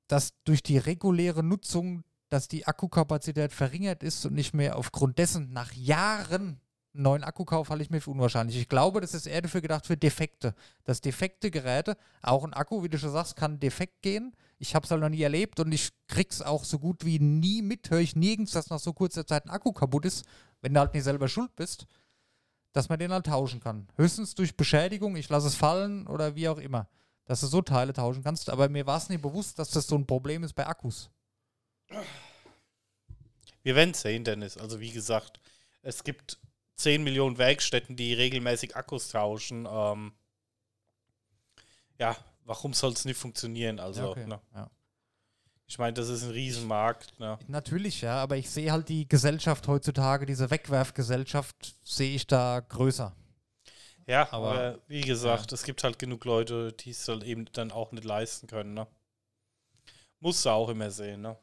dass durch die reguläre Nutzung, dass die Akkukapazität verringert ist und nicht mehr aufgrund dessen nach Jahren einen neuen Akku kaufe, halte ich mir für unwahrscheinlich. Ich glaube, das ist eher dafür gedacht für Defekte. Dass defekte Geräte, auch ein Akku, wie du schon sagst, kann defekt gehen. Ich habe es halt noch nie erlebt und ich krieg's auch so gut wie nie mit, höre ich nirgends, dass nach so kurzer Zeit ein Akku kaputt ist, wenn du halt nicht selber schuld bist, dass man den halt tauschen kann. Höchstens durch Beschädigung, ich lasse es fallen oder wie auch immer dass du so Teile tauschen kannst. Aber mir war es nicht bewusst, dass das so ein Problem ist bei Akkus. Wir werden es sehen, Dennis. Also wie gesagt, es gibt 10 Millionen Werkstätten, die regelmäßig Akkus tauschen. Ähm, ja, warum soll es nicht funktionieren? Also, ja, okay. ne? ja. Ich meine, das ist ein Riesenmarkt. Ne? Natürlich, ja, aber ich sehe halt die Gesellschaft heutzutage, diese Wegwerfgesellschaft, sehe ich da größer. Ja, aber, aber wie gesagt, ja. es gibt halt genug Leute, die es halt eben dann auch nicht leisten können, ne? Musst du auch immer sehen, ne?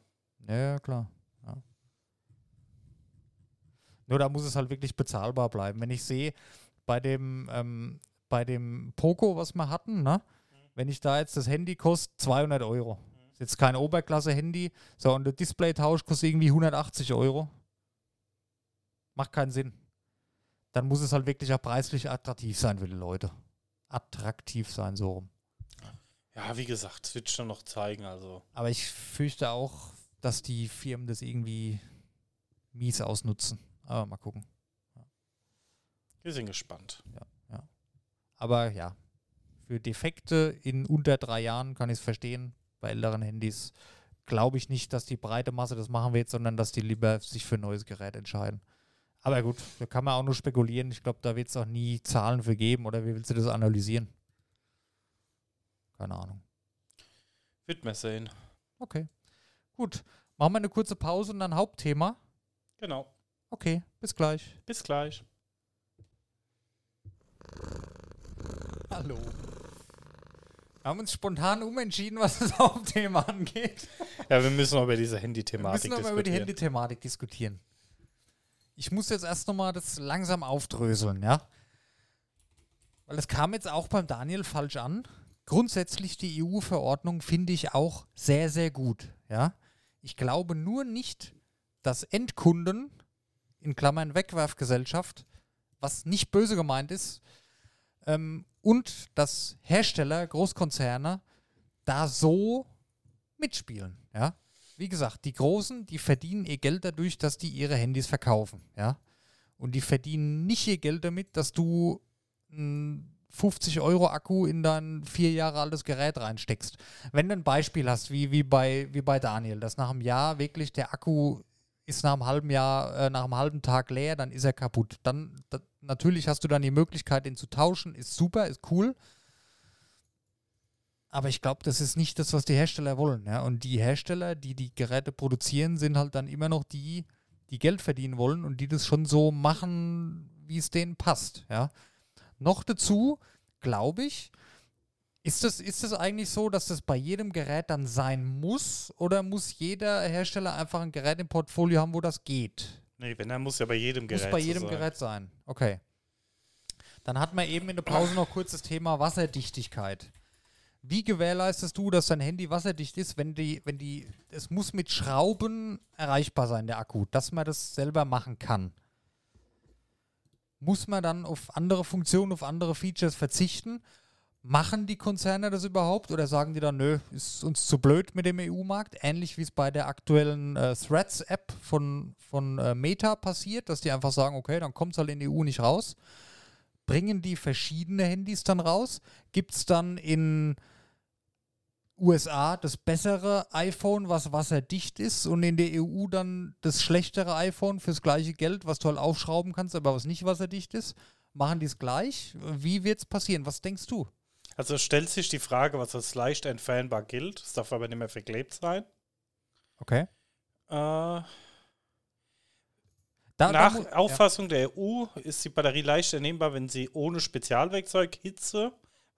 Ja, klar. Ja. Nur da muss es halt wirklich bezahlbar bleiben. Wenn ich sehe, bei dem, ähm, bei dem Poco, was wir hatten, ne? Mhm. Wenn ich da jetzt das Handy kostet 200 Euro. Mhm. Ist jetzt kein Oberklasse-Handy, so und der Display-Tausch kostet irgendwie 180 Euro. Macht keinen Sinn dann muss es halt wirklich auch preislich attraktiv sein für die Leute. Attraktiv sein, so rum. Ja, wie gesagt, es wird schon noch zeigen. Also. Aber ich fürchte auch, dass die Firmen das irgendwie mies ausnutzen. Aber mal gucken. Ja. Wir sind gespannt. Ja, ja. Aber ja, für Defekte in unter drei Jahren kann ich es verstehen. Bei älteren Handys glaube ich nicht, dass die breite Masse das machen wird, sondern dass die lieber sich für ein neues Gerät entscheiden. Aber gut, da kann man auch nur spekulieren. Ich glaube, da wird es auch nie Zahlen für geben. Oder wie willst du das analysieren? Keine Ahnung. Wird man sehen. Okay. Gut. Machen wir eine kurze Pause und dann Hauptthema. Genau. Okay, bis gleich. Bis gleich. Hallo. Wir haben uns spontan umentschieden, was das [laughs] Hauptthema angeht. Ja, wir müssen noch über diese Handy-Thematik diskutieren. Wir müssen noch über die Handy-Thematik diskutieren ich muss jetzt erst nochmal das langsam aufdröseln, ja. Weil das kam jetzt auch beim Daniel falsch an. Grundsätzlich die EU-Verordnung finde ich auch sehr, sehr gut, ja. Ich glaube nur nicht, dass Endkunden, in Klammern Wegwerfgesellschaft, was nicht böse gemeint ist, ähm, und dass Hersteller, Großkonzerne da so mitspielen, ja wie gesagt, die Großen, die verdienen ihr Geld dadurch, dass die ihre Handys verkaufen, ja. Und die verdienen nicht ihr Geld damit, dass du einen 50 Euro Akku in dein vier Jahre altes Gerät reinsteckst. Wenn du ein Beispiel hast, wie, wie, bei, wie bei Daniel, dass nach einem Jahr wirklich der Akku ist nach einem halben Jahr, äh, nach einem halben Tag leer, dann ist er kaputt. Dann da, natürlich hast du dann die Möglichkeit, den zu tauschen, ist super, ist cool. Aber ich glaube, das ist nicht das, was die Hersteller wollen. Ja? Und die Hersteller, die die Geräte produzieren, sind halt dann immer noch die, die Geld verdienen wollen und die das schon so machen, wie es denen passt. Ja? Noch dazu, glaube ich, ist das, ist das eigentlich so, dass das bei jedem Gerät dann sein muss? Oder muss jeder Hersteller einfach ein Gerät im Portfolio haben, wo das geht? Nee, wenn, dann muss ja bei jedem Gerät sein. Muss bei jedem sein. Gerät sein. Okay. Dann hatten wir eben in der Pause noch kurz das Thema Wasserdichtigkeit. Wie gewährleistest du, dass dein Handy wasserdicht ist, wenn die, wenn die, es muss mit Schrauben erreichbar sein, der Akku, dass man das selber machen kann? Muss man dann auf andere Funktionen, auf andere Features verzichten? Machen die Konzerne das überhaupt oder sagen die dann, nö, ist uns zu blöd mit dem EU-Markt? Ähnlich wie es bei der aktuellen äh, Threads-App von, von äh, Meta passiert, dass die einfach sagen, okay, dann kommt es halt in die EU nicht raus. Bringen die verschiedene Handys dann raus? Gibt es dann in USA das bessere iPhone, was wasserdicht ist, und in der EU dann das schlechtere iPhone fürs gleiche Geld, was du halt aufschrauben kannst, aber was nicht wasserdicht ist. Machen die es gleich? Wie wird es passieren? Was denkst du? Also stellt sich die Frage, was als leicht entfernbar gilt. Es darf aber nicht mehr verklebt sein. Okay. Äh, Da, da Nach ja. Auffassung der EU ist die Batterie leicht ernehmbar, wenn sie ohne Spezialwerkzeug Hitze,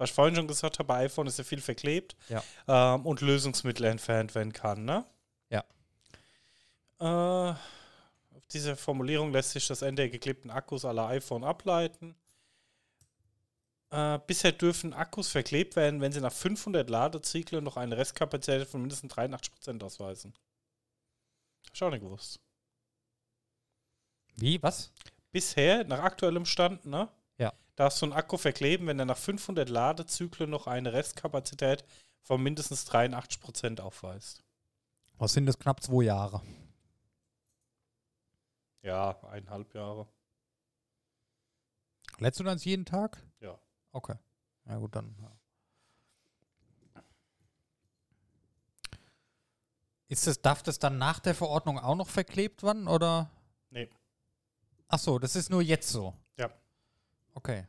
was ich vorhin schon gesagt habe, bei iPhone ist ja viel verklebt, Ja. ähm, und Lösungsmittel entfernt werden kann. Ne? Ja. Äh, auf diese Formulierung lässt sich das Ende der geklebten Akkus aller iPhone ableiten. Äh, bisher dürfen Akkus verklebt werden, wenn sie nach 500 Ladezyklen noch eine Restkapazität von mindestens 83% ausweisen. Auch nicht gewusst. Wie? Was? bisher, nach aktuellem Stand, ne? Darfst du einen Akku verkleben, wenn er nach 500 Ladezyklen noch eine Restkapazität von mindestens 83% aufweist. Was sind das? Knapp zwei Jahre. Ja, eineinhalb Jahre. Lädst du das jeden Tag? Ja. Okay. Ja, gut, dann. Ja. Ist das, darf das dann nach der Verordnung auch noch verklebt werden oder? Nee. Ach so, das ist nur jetzt so. Okay.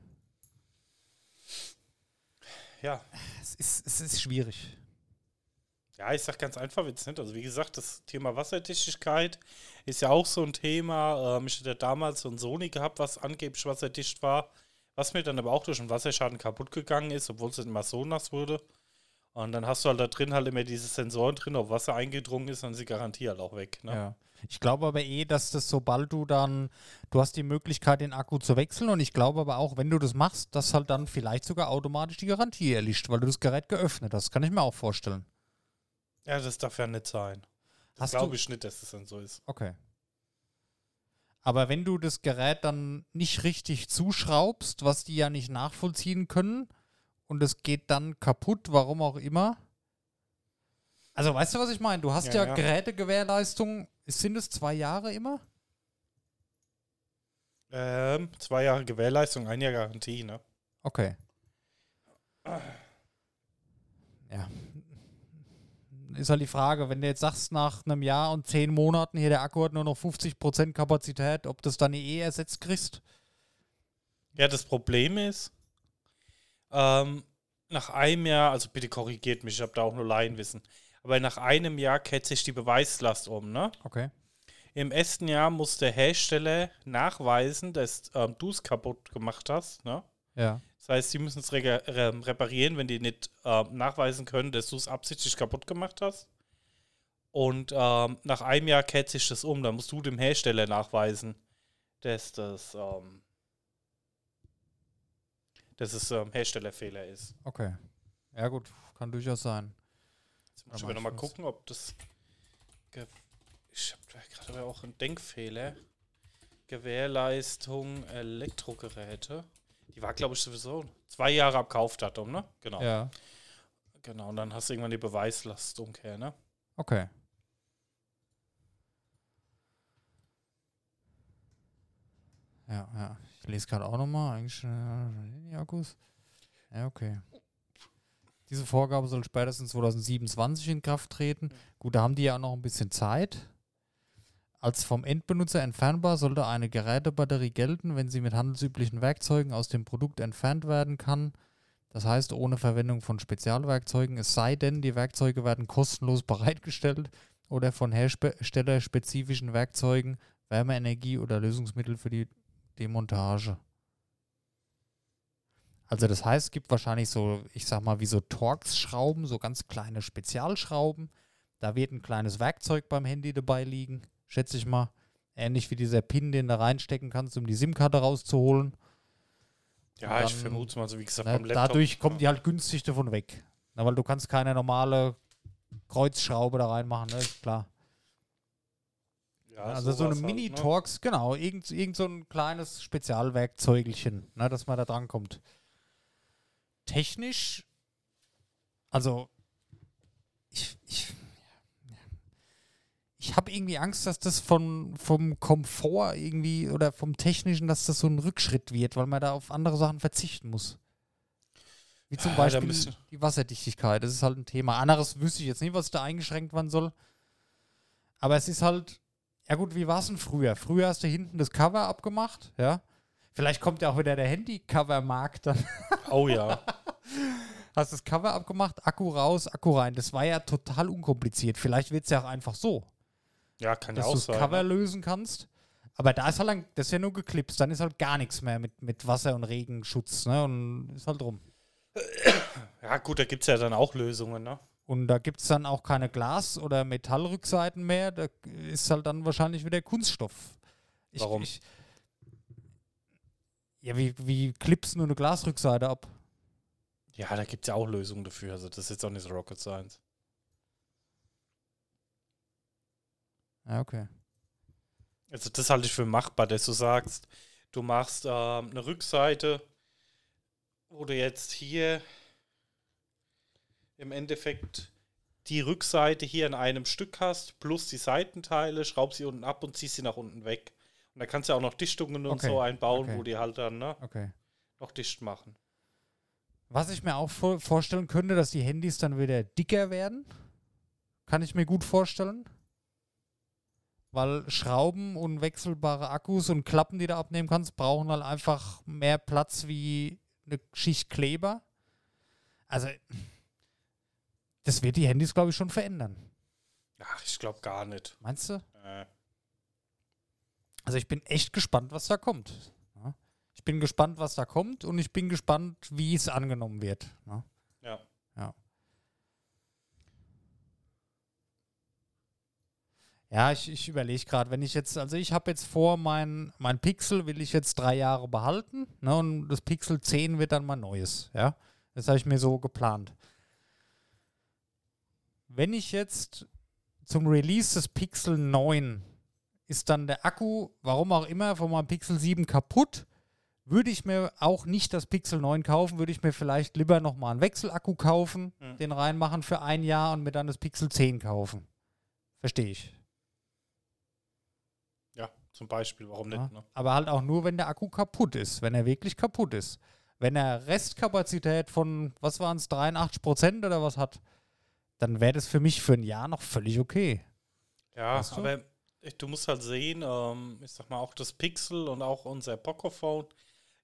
Ja. Es ist, es ist schwierig. Ja, ich sag ganz einfach jetzt nicht. Also wie gesagt, das Thema Wasserdichtigkeit ist ja auch so ein Thema. Ähm, ich hatte damals so ein Sony gehabt, was angeblich wasserdicht war, was mir dann aber auch durch einen Wasserschaden kaputt gegangen ist, obwohl es nicht mal so nass wurde. Und dann hast du halt da drin halt immer diese Sensoren drin, ob Wasser eingedrungen ist, dann ist die Garantie halt auch weg. Ne? Ja. Ich glaube aber eh, dass das sobald du dann, du hast die Möglichkeit, den Akku zu wechseln und ich glaube aber auch, wenn du das machst, dass halt dann vielleicht sogar automatisch die Garantie erlischt, weil du das Gerät geöffnet hast. Kann ich mir auch vorstellen. Ja, das darf ja nicht sein. Das glaube ich nicht, dass das dann so ist. Okay. Aber wenn du das Gerät dann nicht richtig zuschraubst, was die ja nicht nachvollziehen können, und es geht dann kaputt, warum auch immer. Also weißt du, was ich meine? Du hast ja, Ja, ja. Gerätegewährleistung, sind es zwei Jahre immer? Ähm, zwei Jahre Gewährleistung, ein Jahr Garantie, ne? Okay. Ja. Ist halt die Frage, wenn du jetzt sagst, nach einem Jahr und zehn Monaten hier der Akku hat nur noch 50% Kapazität, ob das dann eh ersetzt kriegst? Ja, das Problem ist, ähm, nach einem Jahr, also bitte korrigiert mich, ich habe da auch nur Laienwissen, aber nach einem Jahr kehrt sich die Beweislast um, ne? Okay. Im ersten Jahr muss der Hersteller nachweisen, dass ähm, du es kaputt gemacht hast, ne? Ja. Das heißt, sie müssen es re re reparieren, wenn die nicht ähm, nachweisen können, dass du es absichtlich kaputt gemacht hast. Und ähm, nach einem Jahr kehrt sich das um. Dann musst du dem Hersteller nachweisen, dass das, ähm, dass es ähm, Herstellerfehler ist. Okay. Ja, gut, kann durchaus sein. Jetzt muss ich Da aber mach nochmal gucken, ob das. Ge ich habe gerade auch einen Denkfehler. Gewährleistung Elektrogeräte. Die war, glaube ich, sowieso zwei Jahre ab Kaufdatum, ne? Genau. Ja. Genau, und dann hast du irgendwann die Beweislastumkehr, ne? Okay. Ja, ja. Ich lese gerade auch nochmal. Eigentlich äh, die Akkus. Ja, okay. Diese Vorgabe soll spätestens 2027 in Kraft treten. Gut, da haben die ja auch noch ein bisschen Zeit. Als vom Endbenutzer entfernbar sollte eine Gerätebatterie gelten, wenn sie mit handelsüblichen Werkzeugen aus dem Produkt entfernt werden kann. Das heißt, ohne Verwendung von Spezialwerkzeugen, es sei denn, die Werkzeuge werden kostenlos [laughs] bereitgestellt oder von herstellerspezifischen Werkzeugen, Wärmeenergie oder Lösungsmittel für die Demontage. Also das heißt, es gibt wahrscheinlich so, ich sag mal, wie so Torx-Schrauben, so ganz kleine Spezialschrauben. Da wird ein kleines Werkzeug beim Handy dabei liegen, schätze ich mal. Ähnlich wie dieser Pin, den du reinstecken kannst, um die SIM-Karte rauszuholen. Ja, Und ich dann, vermute mal, so wie gesagt, Ne? Dadurch kommen die halt günstig davon weg. Na, weil du kannst keine normale Kreuzschraube da reinmachen, ne? Ist klar. Ja, also so eine sowas halt, ne? Genau, irgend, irgend so ein kleines Spezialwerkzeugelchen, ne, dass man da dran kommt. Technisch, also ich, ich, ich habe irgendwie Angst, dass das von, vom Komfort irgendwie oder vom Technischen, dass das so ein Rückschritt wird, weil man da auf andere Sachen verzichten muss. Wie zum da Beispiel die Wasserdichtigkeit, das ist halt ein Thema. Anderes wüsste ich jetzt nicht, was da eingeschränkt werden soll. Aber es ist halt, ja gut, wie war es denn früher? Früher hast du hinten das Cover abgemacht, ja. Vielleicht kommt ja auch wieder der Handy-Cover-Markt dann. Oh ja. [laughs] Hast das Cover abgemacht, Akku raus, Akku rein. Das war ja total unkompliziert. Vielleicht wird es ja auch einfach so, Ja, kann ja dass du auch das sein. Cover ne? lösen kannst. Aber da ist halt dann, das ist ja nur geklipst, dann ist halt gar nichts mehr mit, mit Wasser- und Regenschutz, ne? Und ist halt rum. Ja, gut, da gibt es ja dann auch Lösungen, ne? Und da gibt es dann auch keine Glas- oder Metallrückseiten mehr. Da ist halt dann wahrscheinlich wieder Kunststoff. Ich, Warum? Ich, ja, wie, wie klippst du eine Glasrückseite ab? Ja, da gibt es ja auch Lösungen dafür. Also das ist jetzt auch nicht so Rocket Science. Ja, okay. Also das halte ich für machbar, dass du sagst, du machst ähm, eine Rückseite, wo du jetzt hier im Endeffekt die Rückseite hier in einem Stück hast, plus die Seitenteile, schraubst sie unten ab und ziehst sie nach unten weg. Und da kannst du auch noch Dichtungen und Okay, so einbauen, okay. wo die halt dann ne, Okay. noch dicht machen. Was ich mir auch vor vorstellen könnte, dass die Handys dann wieder dicker werden. Kann ich mir gut vorstellen. Weil Schrauben und wechselbare Akkus und Klappen, die du abnehmen kannst, brauchen halt einfach mehr Platz wie eine Schicht Kleber. Also, das wird die Handys, glaube ich, schon verändern. Ach, ich glaube gar nicht. Meinst du? Äh, Also, ich bin echt gespannt, was da kommt. Ja. Ich bin gespannt, was da kommt und ich bin gespannt, wie es angenommen wird. Ja. ja. Ja, ich, ich überlege gerade, wenn ich jetzt, also ich habe jetzt vor, mein, mein Pixel will ich jetzt drei Jahre behalten, ne, und das Pixel 10 wird dann mal neues, ja. Das habe ich mir so geplant. Wenn ich jetzt zum Release des Pixel 9 ist dann der Akku, warum auch immer, von meinem Pixel 7 kaputt, würde ich mir auch nicht das Pixel 9 kaufen, würde ich mir vielleicht lieber nochmal einen Wechselakku kaufen, Mhm. den reinmachen für ein Jahr und mir dann das Pixel 10 kaufen. Verstehe ich. Ja, zum Beispiel, warum Ja. nicht? Ne? Aber halt auch nur, wenn der Akku kaputt ist, wenn er wirklich kaputt ist. Wenn er Restkapazität von, was waren es, 83 Prozent oder was hat, dann wäre das für mich für ein Jahr noch völlig okay. Ja, Weißt du? aber du musst halt sehen, ähm, ich sag mal, auch das Pixel und auch unser Pocophone,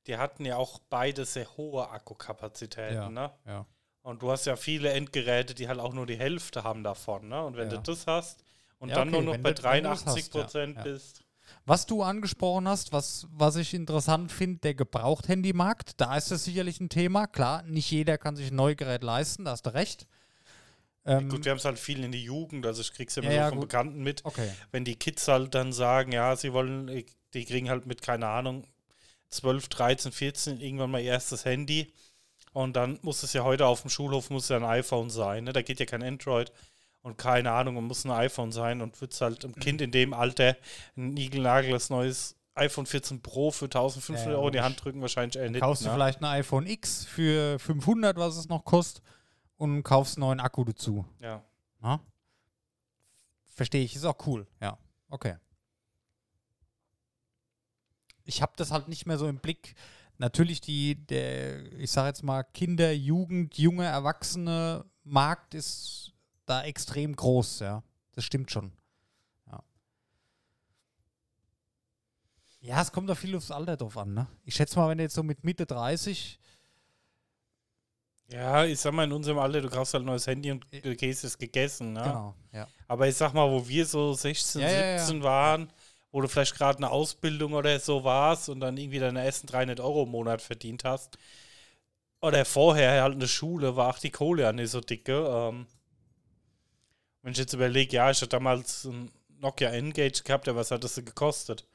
die hatten ja auch beide sehr hohe Akkukapazitäten, Ja. ne? Ja. Und du hast ja viele Endgeräte, die halt auch nur die Hälfte haben davon, ne? Und wenn Ja. du das hast und Ja, dann okay, nur noch bei du- wenn du das 83 hast, Prozent bist. Was du angesprochen hast, was, was ich interessant finde, der Gebraucht-Handymarkt, da ist das sicherlich ein Thema. Klar, nicht jeder kann sich ein Neugerät leisten, da hast du recht. Ähm, Gut, wir haben es halt viel in die Jugend, also ich krieg's immer Ja, so ja, von gut. Bekannten mit. okay. Wenn die Kids halt dann sagen, ja, sie wollen, die kriegen halt mit, keine Ahnung, 12, 13, 14 irgendwann mal ihr erstes Handy. Und dann muss es ja heute auf dem Schulhof muss ja ein iPhone sein. Ne? Da geht ja kein Android und keine Ahnung, und muss ein iPhone sein und wird halt Mhm. einem Kind in dem Alter ein niegelnageltes neues iPhone 14 Pro für 1500 Ja, Euro in die. Hand drücken, wahrscheinlich eher nicht. Kaufst du ne? vielleicht ein iPhone X für 500, was es noch kostet, und kaufst einen neuen Akku dazu. Ja. Verstehe ich, ist auch cool. Ja, okay. Ich habe das halt nicht mehr so im Blick. Natürlich die, der, ich sage jetzt mal, Kinder, Jugend, junge Erwachsene Markt ist da extrem groß, ja. Das stimmt schon. Ja. Ja, es kommt doch viel aufs Alter drauf an, ne? Ich schätze mal, wenn du jetzt so mit Mitte 30, ja, ich sag mal, in unserem Alter, du kaufst halt ein neues Handy und du gehst es gegessen. Ne? genau, ja. Aber ich sag mal, wo wir so 16, Ja, ja, ja. 17 waren, wo du vielleicht gerade eine Ausbildung oder so warst und dann irgendwie deine ersten 300 Euro im Monat verdient hast. Oder vorher halt eine Schule, war auch die Kohle ja nicht so dicke. Ähm, wenn ich jetzt überlege, ja, ich hatte damals ein Nokia Engage gehabt, aber was hat das denn gekostet?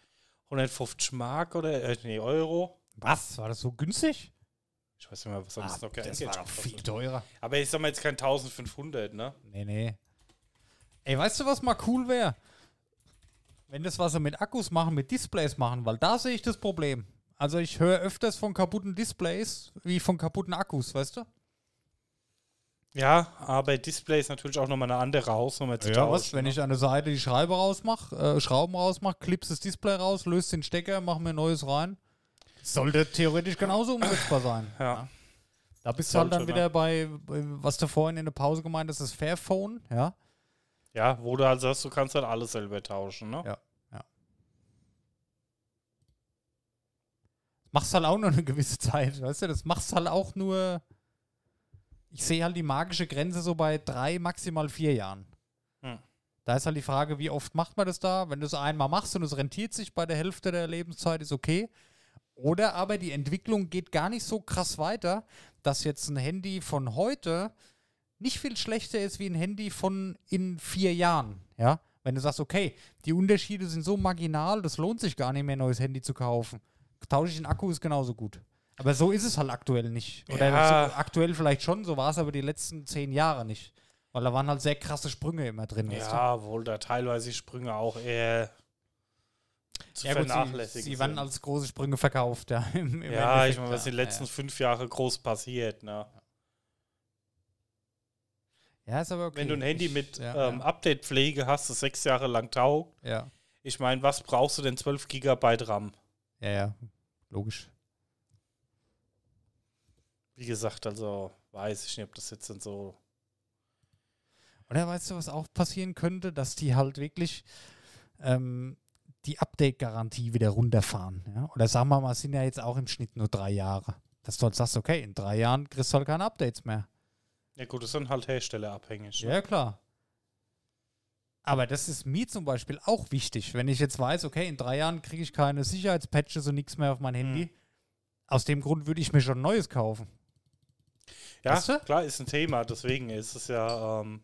150 Mark oder äh, nee, Euro? Was? War das so günstig? Ich weiß nicht mehr, was das Ah, Nokia das Engage war doch viel teurer. Aber ich sag mal jetzt kein 1500, ne? Nee, nee. Ey, weißt du, was mal cool wäre? Wenn das was sie mit Akkus machen, mit Displays machen, weil da sehe ich das Problem. Also ich höre öfters von kaputten Displays wie von kaputten Akkus, weißt du? Ja, aber Display ist natürlich auch nochmal eine andere Hausnummer zu Ja, was? Wenn ne? ich an der Seite die Schreibe rausmache, äh, Schrauben rausmache, klippst das Display raus, löst den Stecker, mach mir ein neues rein. Sollte theoretisch genauso umsetzbar sein. Ja. Da bist du halt dann Sollte, wieder bei, was du vorhin in der Pause gemeint hast, das Fairphone, ja. Ja, wo du halt sagst, du kannst halt alles selber tauschen, ne? Ja. Machst halt auch nur eine gewisse Zeit, weißt du? Das machst halt auch nur. Ich sehe halt die magische Grenze so bei drei, maximal vier Jahren. Hm. Da ist halt die Frage, wie oft macht man das da? Wenn du es einmal machst und es rentiert sich bei der Hälfte der Lebenszeit, ist okay. Oder aber die Entwicklung geht gar nicht so krass weiter, dass jetzt ein Handy von heute nicht viel schlechter ist wie ein Handy von in vier Jahren. Ja, wenn du sagst, okay, die Unterschiede sind so marginal, das lohnt sich gar nicht mehr, ein neues Handy zu kaufen. Tausche ich den Akku ist genauso gut. Aber so ist es halt aktuell nicht. Oder Ja. so, aktuell vielleicht schon, so war es aber die letzten zehn Jahre nicht. Weil da waren halt sehr krasse Sprünge immer drin. weißt du? Ja, wohl da teilweise Sprünge auch eher zu ja gut, sie, vernachlässigen. sie werden sind. als große Sprünge verkauft. Ja, im, [laughs] im ja, Endeffekt, ich meine, was in den ja, letzten ja. fünf Jahren groß passiert. Ne? Ja, ist aber okay. Wenn du ein Handy Ich- mit ja, ähm, Update-Pflege hast, das sechs Jahre lang taugt, ja. ich meine, was brauchst du denn 12 Gigabyte RAM? ja, ja, logisch. Wie gesagt, also weiß ich nicht, ob das jetzt dann so. Oder weißt du, was auch passieren könnte, dass die halt wirklich ähm, die Update-Garantie wieder runterfahren. Ja? Oder sagen wir mal, es sind ja jetzt auch im Schnitt nur drei Jahre. Dass du halt sagst, okay, in drei Jahren kriegst du halt keine Updates mehr. Ja, gut, das sind halt herstellerabhängig. ne? Ja, klar. Aber das ist mir zum Beispiel auch wichtig, wenn ich jetzt weiß, okay, in drei Jahren kriege ich keine Sicherheitspatches und nichts mehr auf mein Handy. Hm. Aus dem Grund würde ich mir schon ein neues kaufen. Ja, Weißt du? klar, ist ein Thema, deswegen ist es ja ähm,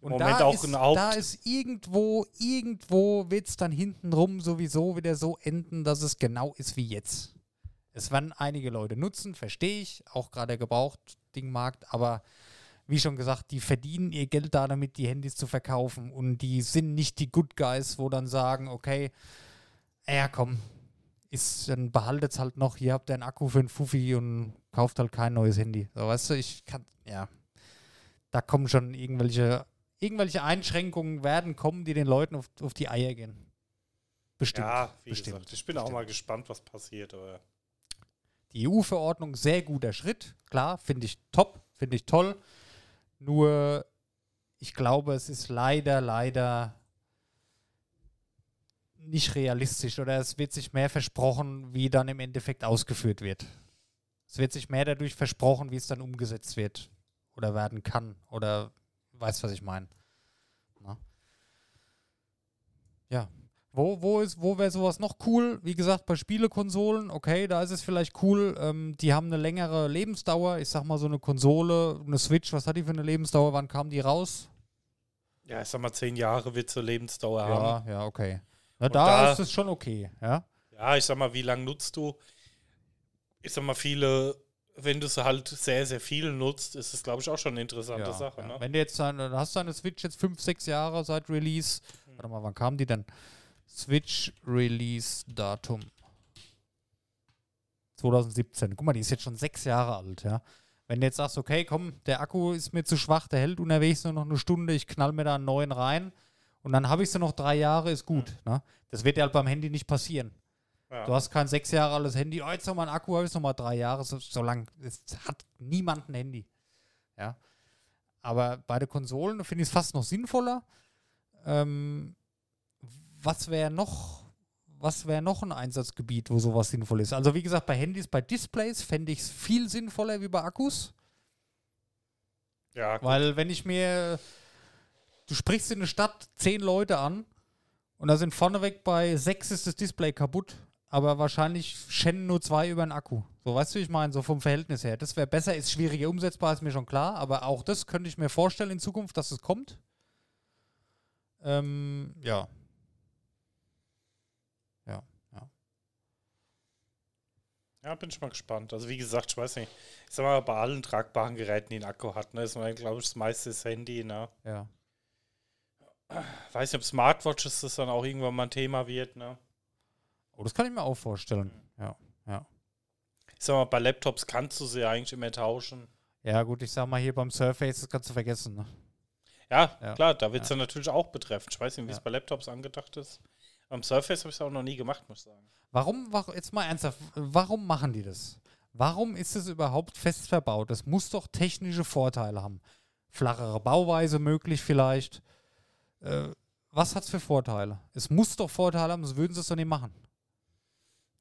Und Moment da auch ist. Da ist irgendwo, irgendwo wird es dann hintenrum sowieso wieder so enden, dass es genau ist wie jetzt. Es werden einige Leute nutzen, verstehe ich, auch gerade der Gebraucht-Dingmarkt, aber wie schon gesagt, die verdienen ihr Geld da damit, die Handys zu verkaufen und die sind nicht die Good Guys, wo dann sagen, okay, ja komm, ist, dann behaltet halt noch, hier habt ihr einen Akku für einen Fuffi und kauft halt kein neues Handy. So, weißt du, ich kann, ja, da kommen schon irgendwelche, irgendwelche Einschränkungen werden kommen, die den Leuten auf, auf die Eier gehen. Bestimmt. ja, bestimmt, gesagt, ich bin auch bestimmt. mal gespannt, was passiert. Aber Die EU-Verordnung, sehr guter Schritt. Klar, finde ich top, finde ich toll. Nur, ich glaube, es ist leider, leider nicht realistisch oder es wird sich mehr versprochen, wie dann im Endeffekt ausgeführt wird. Es wird sich mehr dadurch versprochen, wie es dann umgesetzt wird oder werden kann oder weißt, was ich meine. Na? Ja. Wo, wo, ist, wo wäre sowas noch cool? Wie gesagt, bei Spielekonsolen, okay, da ist es vielleicht cool. Ähm, die haben eine längere Lebensdauer. Ich sag mal, so eine Konsole, eine Switch, was hat die für eine Lebensdauer? Wann kam die raus? ja, ich sag mal, zehn Jahre wird zur Lebensdauer haben. Ja, ja, okay. Na, da, da- ist es schon okay, ja. Ja, ich sag mal, wie lange nutzt du? Ich sag mal, viele, wenn du sie halt sehr, sehr viel nutzt, ist es, glaube ich, auch schon eine interessante ja, Sache. ja. Ne? Wenn du jetzt deine, hast deine Switch jetzt fünf, sechs Jahre seit Release. Warte mal, wann kam die denn? Switch Release Datum. 2017. Guck mal, die ist jetzt schon sechs Jahre alt, ja. Wenn du jetzt sagst, okay, komm, der Akku ist mir zu schwach, der hält unterwegs nur noch eine Stunde, ich knall mir da einen neuen rein und dann habe ich sie noch drei Jahre, ist gut. Ne? Das wird ja halt beim Handy nicht passieren. Ja. Du hast kein sechs Jahre altes Handy, oh, jetzt noch mal ein Akku, habe ich noch mal drei Jahre, so, so lang. Es hat niemand ein Handy. Ja. Aber bei den Konsolen finde ich es fast noch sinnvoller. Ähm, was wäre noch, was wäre noch ein Einsatzgebiet, wo sowas sinnvoll ist? Also wie gesagt, bei Handys, bei Displays fände ich es viel sinnvoller wie bei Akkus. ja, gut. Weil wenn ich mir, du sprichst in eine Stadt zehn Leute an und da sind vorneweg bei sechs ist das Display kaputt, aber wahrscheinlich schennen nur zwei über den Akku. So, weißt du, ich meine, so vom Verhältnis her. Das wäre besser, ist schwieriger umsetzbar, ist mir schon klar, aber auch das könnte ich mir vorstellen in Zukunft, dass es kommt. Ähm, ja. Ja, ja. Ja, bin ich mal gespannt. Also wie gesagt, ich weiß nicht. Ich sag mal, bei allen tragbaren Geräten, die einen Akku hat, ne, ist man, glaube ich, das meiste das Handy, ne? Ja. Weiß nicht, ob Smartwatches das dann auch irgendwann mal ein Thema wird, ne? Oh, das kann ich mir auch vorstellen. Ja. Ich sag mal, bei Laptops kannst du sie ja eigentlich immer tauschen. Ja, gut, ich sag mal hier beim Surface, das kannst du vergessen. Ne? Ja, Ja. klar, da wird es dann natürlich auch betreffen. Ich weiß nicht, wie es Ja. bei Laptops angedacht ist. Am Surface habe ich es auch noch nie gemacht, muss ich sagen. Warum, wa- jetzt mal ernsthaft, warum machen die das? Warum ist es überhaupt fest verbaut? Das muss doch technische Vorteile haben. Flachere Bauweise möglich vielleicht. Äh, was hat es für Vorteile? Es muss doch Vorteile haben, sonst würden sie es doch nicht machen.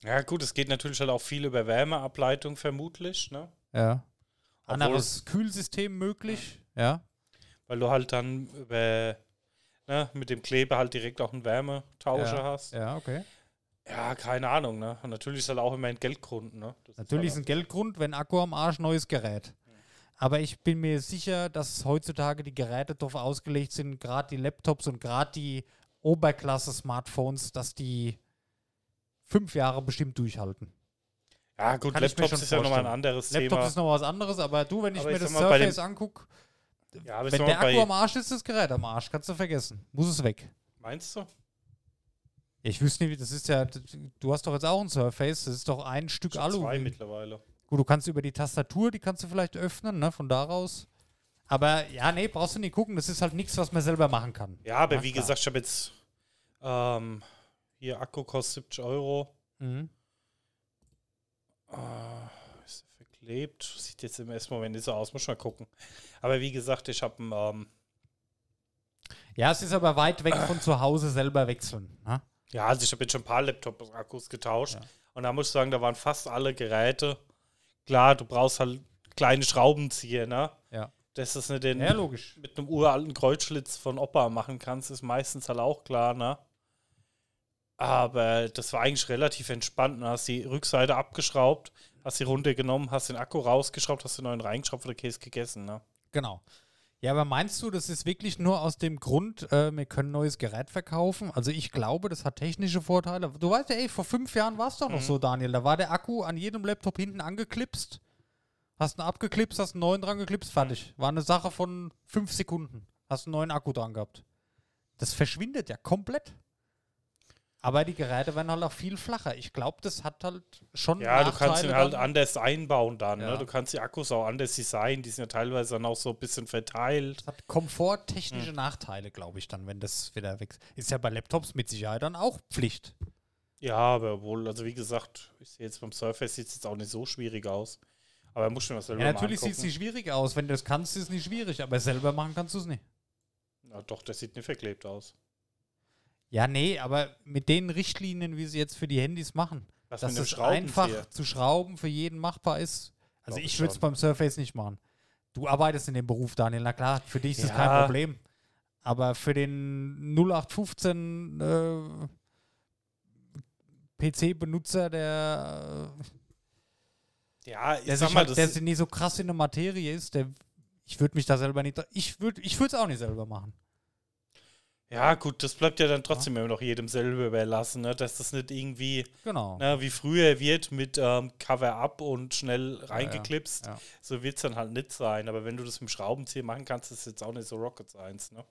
Ja, gut, es geht natürlich halt auch viel über Wärmeableitung vermutlich, ne? Ja. Obwohl Anderes Kühlsystem möglich, ja. Weil du halt dann über ne, mit dem Kleber halt direkt auch einen Wärmetauscher ja. hast. Ja, okay. Ja, keine Ahnung, ne? Und natürlich ist halt auch immer ein Geldgrund, ne? Das Natürlich ist halt ein Geldgrund, wenn Akku am Arsch, neues Gerät. Aber ich bin mir sicher, dass heutzutage die Geräte darauf ausgelegt sind, gerade die Laptops und gerade die Oberklasse-Smartphones, dass die fünf Jahre bestimmt durchhalten. Ja, gut, Kann ich Laptops ist ja nochmal ein vorstellen. anderes Laptop Thema. ist noch was anderes, aber du, wenn ich Aber mir ich das Surface angucke, ja, aber ich wenn der Akku am Arsch ist, ist das Gerät am Arsch. Kannst du vergessen. Muss es weg. Meinst du? Ich wüsste nicht, wie das ist ja, du hast doch jetzt auch ein Surface, das ist doch ein Stück Schon Alu. zwei mittlerweile. Gut, du kannst über die Tastatur, die kannst du vielleicht öffnen, ne, von daraus. Aber ja, nee, brauchst du nicht gucken, das ist halt nichts, was man selber machen kann. Ja, aber Ja, wie klar. gesagt, ich habe jetzt ähm, hier Akku kostet 70 Euro. Mhm. Ah, ist er verklebt? Sieht jetzt im ersten Moment nicht so aus, muss mal gucken. Aber wie gesagt, ich habe einen, ähm, Ja, es ist aber weit weg von zu Hause selber wechseln. Ne? ja, also ich habe jetzt schon ein paar Laptop-Akkus getauscht. Ja. Und da muss ich sagen, da waren fast alle Geräte. Klar, du brauchst halt kleine Schraubenzieher, ne? Ja. Dass du es nicht in, Ja, logisch. mit einem uralten Kreuzschlitz von Opa machen kannst, ist meistens halt auch klar, ne? Aber das war eigentlich relativ entspannt. Du hast die Rückseite abgeschraubt, hast sie runtergenommen, hast den Akku rausgeschraubt, hast den neuen reingeschraubt und der Käse gegessen, ne? Genau. Ja, aber meinst du, das ist wirklich nur aus dem Grund, äh, wir können ein neues Gerät verkaufen? Also ich glaube, das hat technische Vorteile. Du weißt ja, ey, vor fünf Jahren war es doch noch Mhm. so, Daniel. Da war der Akku an jedem Laptop hinten angeklipst. Hast einen abgeklipst, hast einen neuen dran geklipst, fertig. War eine Sache von fünf Sekunden. Hast einen neuen Akku dran gehabt. Das verschwindet ja komplett. Aber die Geräte werden halt auch viel flacher. Ich glaube, das hat halt schon. Ja, du kannst ihn halt anders einbauen dann, Ja. ne? Du kannst die Akkus auch anders designen, die sind ja teilweise dann auch so ein bisschen verteilt. Das hat komforttechnische Nachteile, glaube ich, dann, wenn das wieder wächst. Ist ja bei Laptops mit Sicherheit dann auch Pflicht. Ja, aber wohl, also wie gesagt, ich sehe jetzt beim Surface sieht es jetzt auch nicht so schwierig aus. Aber muss schon was selber Ja, natürlich sieht es nicht schwierig aus. Wenn du das kannst, ist es nicht schwierig, aber selber machen kannst du es nicht. Ja, doch, das sieht nicht verklebt aus. Ja, nee, aber mit den Richtlinien, wie sie jetzt für die Handys machen, Was dass es einfach zu schrauben für jeden machbar ist. Also ich würde es beim Surface nicht machen. Du arbeitest in dem Beruf, Daniel, na klar, für dich ist das Ja. kein Problem. Aber für den 0815 äh, PC-Benutzer, der, Ja, ich der, sag sich mal, halt, das der nicht so krass in der Materie ist, der, ich würde mich da selber nicht, ich würde ich es auch nicht selber machen. Ja gut, das bleibt ja dann trotzdem immer noch jedem selber überlassen, ne? dass das nicht irgendwie Genau. na, wie früher wird mit ähm, Cover-up und schnell reingeklipst. ja. So wird es dann halt nicht sein. Aber wenn du das mit dem Schraubenzieher machen kannst, ist jetzt auch nicht so Rocket Science. Ne?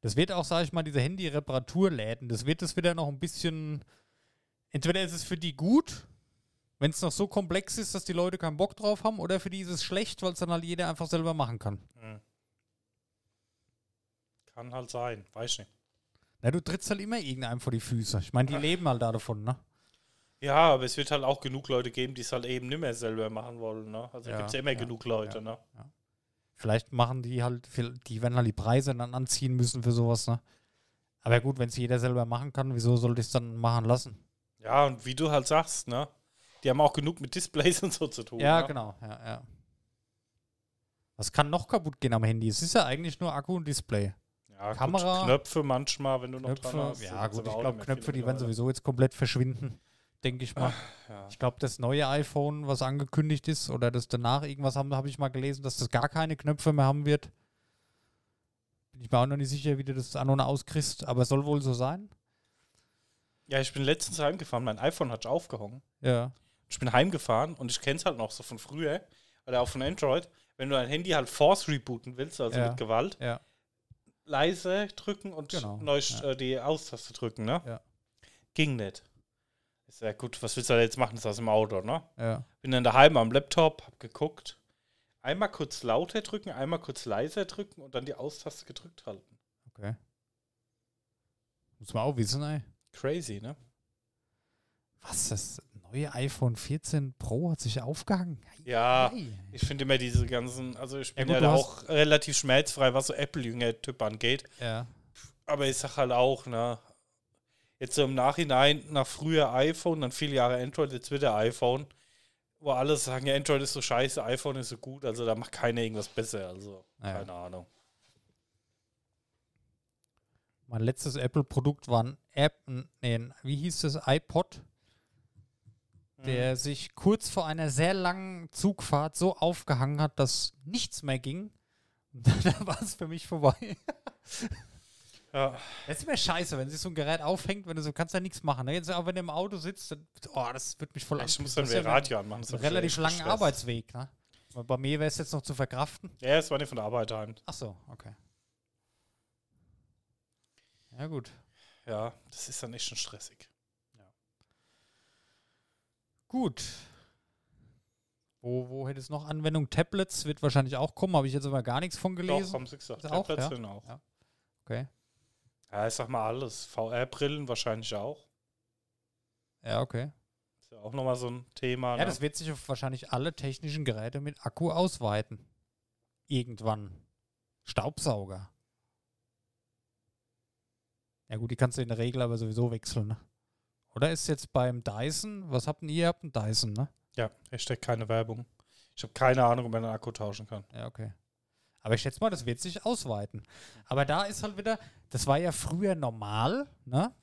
Das wird auch, sage ich mal, diese Handy-Reparaturläden, das wird es wieder noch ein bisschen. Entweder ist es für die gut, wenn es noch so komplex ist, dass die Leute keinen Bock drauf haben, oder für die ist es schlecht, weil es dann halt jeder einfach selber machen kann. Hm. Kann halt sein, weiß nicht. Na, du trittst halt immer irgendeinem vor die Füße. Ich meine, die [laughs] leben halt da davon, ne? Ja, aber es wird halt auch genug Leute geben, die es halt eben nicht mehr selber machen wollen. Ne? Also Ja, gibt es ja immer ja, genug Leute. ja. Ne? Vielleicht machen die halt, die werden halt die Preise dann anziehen müssen für sowas, ne? Aber gut, wenn es jeder selber machen kann, wieso sollte ich es dann machen lassen? Ja, und wie du halt sagst, ne? Die haben auch genug mit Displays [laughs] und so zu tun. Ja, ne? genau, ja, ja. Was kann noch kaputt gehen am Handy? Es ist ja eigentlich nur Akku und Display. Ja, gut, Kamera, Knöpfe manchmal, wenn du noch Knöpfe, dran hast. ja gut, ich glaube, Knöpfe, die werden sowieso jetzt komplett verschwinden, denke ich mal. Ja. Ich glaube, das neue iPhone, was angekündigt ist, oder das danach irgendwas haben, habe ich mal gelesen, dass das gar keine Knöpfe mehr haben wird. Bin ich mir auch noch nicht sicher, wie du das an und auskriegst, aber soll wohl so sein. ja, ich bin letztens heimgefahren, mein iPhone hat aufgehangen. Ja. Ich bin heimgefahren und ich kenne es halt noch so von früher oder auch von Android. Wenn du dein Handy halt Force rebooten willst, also Ja. mit Gewalt, Ja. leise drücken und Genau, neu ja. äh, die Austaste drücken, ne? Ja. Ging nicht. Ist ja gut, was willst du da jetzt machen? Das ist aus dem Auto, ne? Ja. Bin dann daheim am Laptop, hab geguckt. Einmal kurz lauter drücken, einmal kurz leiser drücken und dann die Austaste gedrückt halten. Okay. Muss man auch wissen, ey. Crazy, ne? Was, das neue iPhone 14 Pro hat sich aufgehangen? Ja, Ei. ich finde immer diese ganzen, also ich bin gut, ja, du da hast- auch relativ schmerzfrei, was so Apple-Jünger-Typ angeht. Ja. Aber ich sag halt auch, ne, jetzt so im Nachhinein, nach früher iPhone, dann viele Jahre Android, jetzt wieder iPhone, wo alle sagen, ja, Android ist so scheiße, iPhone ist so gut, also da macht keiner irgendwas besser. Also, Ja. keine Ahnung. Mein letztes Apple-Produkt war ein App, nee, wie hieß das, iPod, der sich kurz vor einer sehr langen Zugfahrt so aufgehangen hat, dass nichts mehr ging. [laughs] da war es für mich vorbei. Ja, Das ist immer scheiße, wenn sich so ein Gerät aufhängt, wenn du so kannst ja nichts machen. Ne? Jetzt auch wenn du im Auto sitzt, dann, oh, das wird mich voll ich an- muss dann ist wieder ja Radio anmachen. das ein hat mich relativ langen gestresst. Arbeitsweg. Ne? Bei mir wäre es jetzt noch zu verkraften. Ja, es war nicht von der Arbeit heim. Ach so, okay. Ja gut. Ja, das ist dann echt schon stressig. Gut. Wo, wo hätte es noch Anwendung? Tablets wird wahrscheinlich auch kommen, habe ich jetzt aber gar nichts von Doch, gelesen. haben sie gesagt. Auch, Tablets ja? sind auch. Ja. Okay. Ja, ich sag mal alles. VR-Brillen wahrscheinlich auch. Ja, okay. Ist ja auch nochmal so ein Thema. Ja, ne? das wird sich auf wahrscheinlich alle technischen Geräte mit Akku ausweiten. Irgendwann. Staubsauger. Ja gut, die kannst du in der Regel aber sowieso wechseln, ne? Oder ist jetzt beim Dyson, was habt denn ihr? Ihr habt einen Dyson, ne? Ja, Hashtag keine Werbung. Ich habe keine Ahnung, ob man den Akku tauschen kann. Ja, okay. Aber ich schätze mal, das wird sich ausweiten. Aber da ist halt wieder, das war ja früher normal, ne?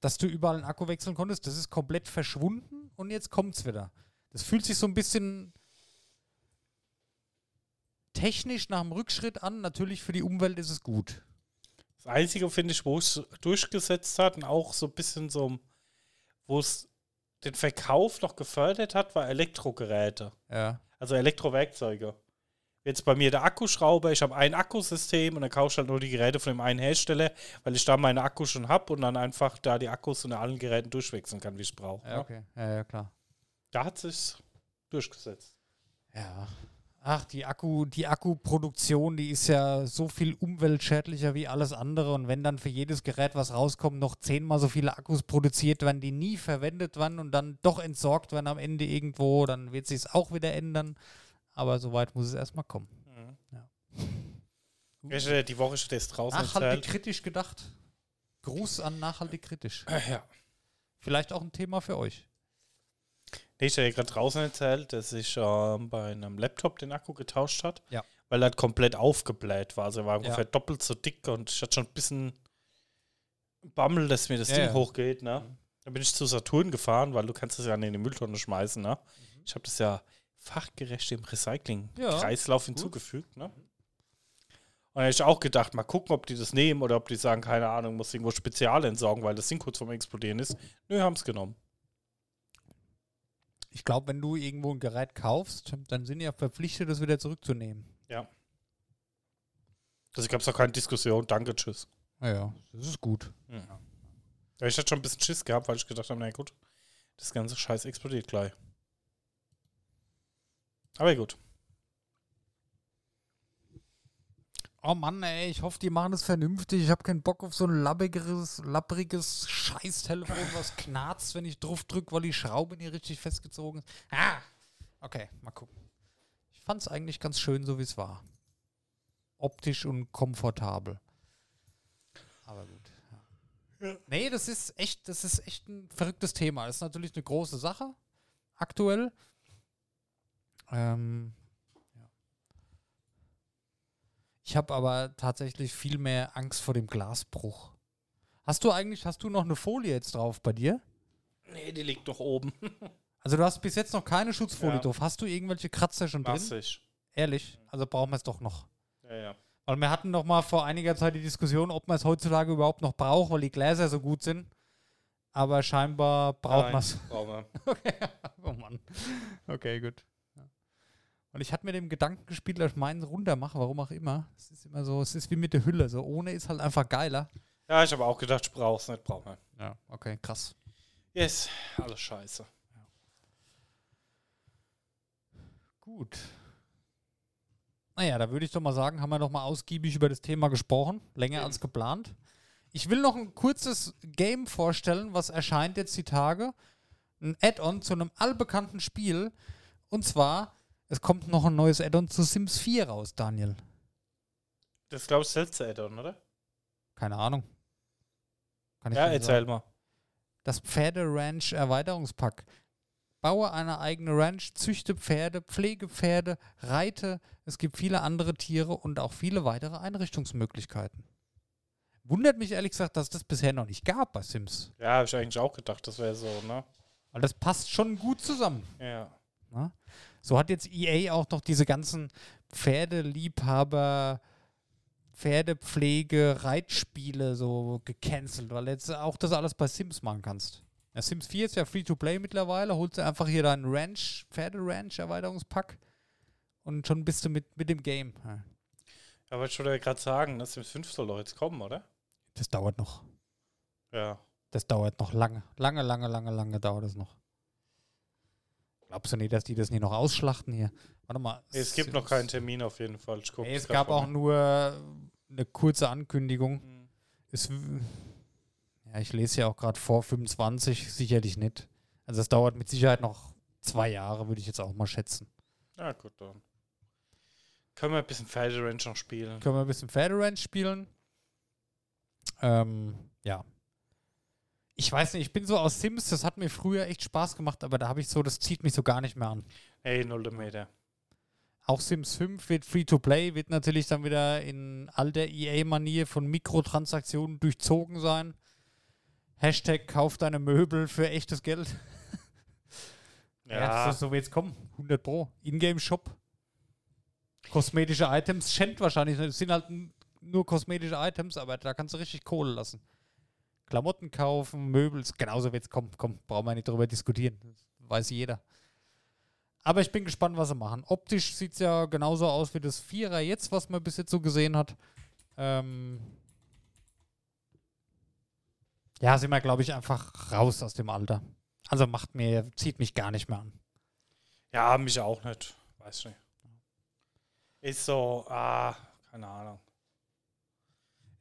Dass du überall einen Akku wechseln konntest. Das ist komplett verschwunden und jetzt kommt's wieder. Das fühlt sich so ein bisschen technisch nach dem Rückschritt an. Natürlich für die Umwelt ist es gut. Das Einzige, finde ich, wo es durchgesetzt hat und auch so ein bisschen so, wo es den Verkauf noch gefördert hat, war Elektrogeräte. Ja. Also Elektrowerkzeuge. Jetzt bei mir der Akkuschrauber, ich habe ein Akkusystem und dann kaufe ich halt nur die Geräte von dem einen Hersteller, weil ich da meine Akku schon habe und dann einfach da die Akkus unter allen Geräten durchwechseln kann, wie ich brauche. Ja, okay. Ja, ja, klar. Da hat sich durchgesetzt. Ja. Ach, die Akku, die Akkuproduktion, die ist ja so viel umweltschädlicher wie alles andere. Und wenn dann für jedes Gerät, was rauskommt, noch zehnmal so viele Akkus produziert werden, die nie verwendet werden und dann doch entsorgt werden am Ende irgendwo, dann wird sich es auch wieder ändern. Aber soweit muss es erstmal kommen. Ich, äh, die Woche steht jetzt draußen Nachhaltig kritisch gedacht. Gruß an nachhaltig kritisch. Äh, Ja. Vielleicht auch ein Thema für euch. Nee, ich habe ja gerade draußen erzählt, dass ich ähm, bei einem Laptop den Akku getauscht hat. Ja. Weil er komplett aufgebläht war. Also er war Ja. ungefähr doppelt so dick und ich hatte schon ein bisschen Bammel, dass mir das Ja, Ding hochgeht. Ne? Dann bin ich zu Saturn gefahren, weil du kannst das ja in die Mülltonne schmeißen. Ne? Ich habe das ja fachgerecht im Recycling-Kreislauf hinzugefügt. Ne? Und da habe ich auch gedacht, mal gucken, ob die das nehmen oder ob die sagen, keine Ahnung, muss irgendwo spezial entsorgen, weil das Ding kurz vorm Explodieren ist. Nö, haben es genommen. Ich glaube, wenn du irgendwo ein Gerät kaufst, dann sind die ja verpflichtet, das wieder zurückzunehmen. Also gab es auch keine Diskussion. Danke, tschüss. Ja, ja, das ist gut. Ja, ich hatte schon ein bisschen Schiss gehabt, weil ich gedacht habe, na gut, das ganze Scheiß explodiert gleich. Aber gut. Oh Mann, ey, ich hoffe, die machen das vernünftig. Ich habe keinen Bock auf so ein labbriges, lappriges Scheißtelefon, was knarzt, wenn ich drauf drücke, weil die Schraube nicht richtig festgezogen ist. Ah! Okay, mal gucken. Ich fand es eigentlich ganz schön, so wie es war. Optisch und komfortabel. Aber gut. Ja. Nee, das ist echt, das ist echt ein verrücktes Thema. Das ist natürlich eine große Sache aktuell. Ähm, Ich habe aber tatsächlich viel mehr Angst vor dem Glasbruch. Hast du eigentlich, hast du noch eine Folie jetzt drauf bei dir? Nee, die liegt noch oben. [laughs] Also du hast bis jetzt noch keine Schutzfolie Ja. drauf. Hast du irgendwelche Kratzer schon drin? Massig. Ehrlich? Also brauchen wir es doch noch. Ja, ja. Weil wir hatten noch mal vor einiger Zeit die Diskussion, ob man es heutzutage überhaupt noch braucht, weil die Gläser so gut sind. Aber scheinbar braucht man es. Brauchen wir. [laughs] Okay, oh Mann. Okay, gut. Ja. Und ich hatte mir dem Gedanken gespielt, dass ich meinen runter mache, warum auch immer. Es ist immer so, es ist wie mit der Hülle. So ohne ist halt einfach geiler. Ja, ich habe auch gedacht, ich brauch's nicht, brauchen wir. Ja, okay, krass. Yes, alles scheiße. Gut. Naja, da würde ich doch mal sagen, haben wir doch mal ausgiebig über das Thema gesprochen. Länger Eben. als geplant. Ich will noch ein kurzes Game vorstellen, was erscheint jetzt die Tage. Ein Add-on zu einem allbekannten Spiel. Und zwar, es kommt noch ein neues Add-on zu Sims 4 raus, Daniel. Das glaube ich, das letzte Add-on, oder? Keine Ahnung. Kann ich Ja, erzähl sagen. mal. Das Pferde-Ranch-Erweiterungspack. baue eine eigene Ranch, züchte Pferde, pflege Pferde, reite. Es gibt viele andere Tiere und auch viele weitere Einrichtungsmöglichkeiten. Wundert mich ehrlich gesagt, dass das bisher noch nicht gab bei Sims. Ja, habe ich eigentlich auch gedacht, das wäre so, ne? Weil das passt schon gut zusammen. Ja. Ne? So hat jetzt EA auch noch diese ganzen Pferdeliebhaber, Pferdepflege, Reitspiele so gecancelt, weil jetzt auch das alles bei Sims machen kannst. Ja, Sims 4 ist ja Free-to-Play mittlerweile, holst du einfach hier deinen Ranch, Pferde-Ranch-Erweiterungspack und schon bist du mit, mit dem Game. Ja. Aber ich wollte ja gerade sagen, das Sims 5 soll doch jetzt kommen, oder? Das dauert noch. Ja. Das dauert noch lange. Lange, lange, lange, lange dauert es noch. Glaubst du nicht, dass die das nicht noch ausschlachten hier? Warte mal. Es gibt noch keinen Termin auf jeden Fall. Ich guck Nee, es gab auch nur eine kurze Ankündigung. Mhm. Es, ja, ich lese ja auch gerade vor 25, sicherlich nicht. Also es dauert mit Sicherheit noch zwei Jahre, würde ich jetzt auch mal schätzen. Ja, gut, dann. Können wir ein bisschen Pferderanch noch spielen? Können wir ein bisschen Pferderanch spielen. Ähm, ja. Ich weiß nicht, ich bin so aus Sims, das hat mir früher echt Spaß gemacht, aber da habe ich so, das zieht mich so gar nicht mehr an. Ey, null Meter. Auch Sims 5 wird Free-to-Play, wird natürlich dann wieder in alter EA-Manier von Mikrotransaktionen durchzogen sein. Hashtag kauf deine Möbel für echtes Geld. Ja, so, so wird es kommen. 100 Pro. Ingame-Shop. Kosmetische Items. Schend wahrscheinlich. nicht. Es sind halt nur kosmetische Items, aber da kannst du richtig Kohle lassen. Klamotten kaufen, Möbel. Genauso wird es kommen. Komm, brauchen wir nicht drüber diskutieren. Das weiß jeder. Aber ich bin gespannt, was sie machen. Optisch sieht es ja genauso aus wie das Vierer jetzt, was man bis jetzt so gesehen hat. Ähm ja, sind wir, glaube ich, einfach raus aus dem Alter. Also macht mir, zieht mich gar nicht mehr an. ja, mich auch nicht. Weiß nicht. Ist so, ah, keine Ahnung.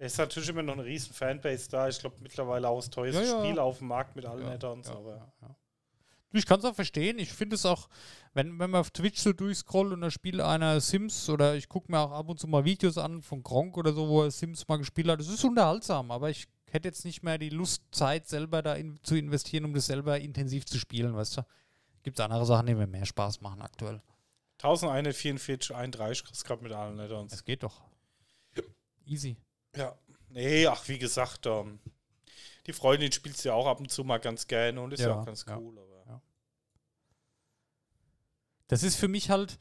Es ist natürlich immer noch eine riesen Fanbase da. Ich glaube mittlerweile auch das teuerste Ja, ja. Spiel auf dem Markt mit allen Ja, Add-ons. ja, aber. Ich kann es auch verstehen. Ich finde es auch, wenn, wenn man auf Twitch so durchscrollt und da spielt einer Sims oder ich gucke mir auch ab und zu mal Videos an von Gronk oder so, wo er Sims mal gespielt hat. Das ist unterhaltsam, aber ich hätte jetzt nicht mehr die Lust, Zeit selber da in, zu investieren, um das selber intensiv zu spielen, weißt du. Gibt es andere Sachen, die mir mehr Spaß machen aktuell. 1144, 31 kriegst gerade mit allen Add-ons. Es geht doch. Easy. Ja. Nee, ach, wie gesagt, ähm, die Freundin spielt ja auch ab und zu mal ganz gerne und ist ja, Ja, auch ganz ja. cool. Aber Das ist für mich halt.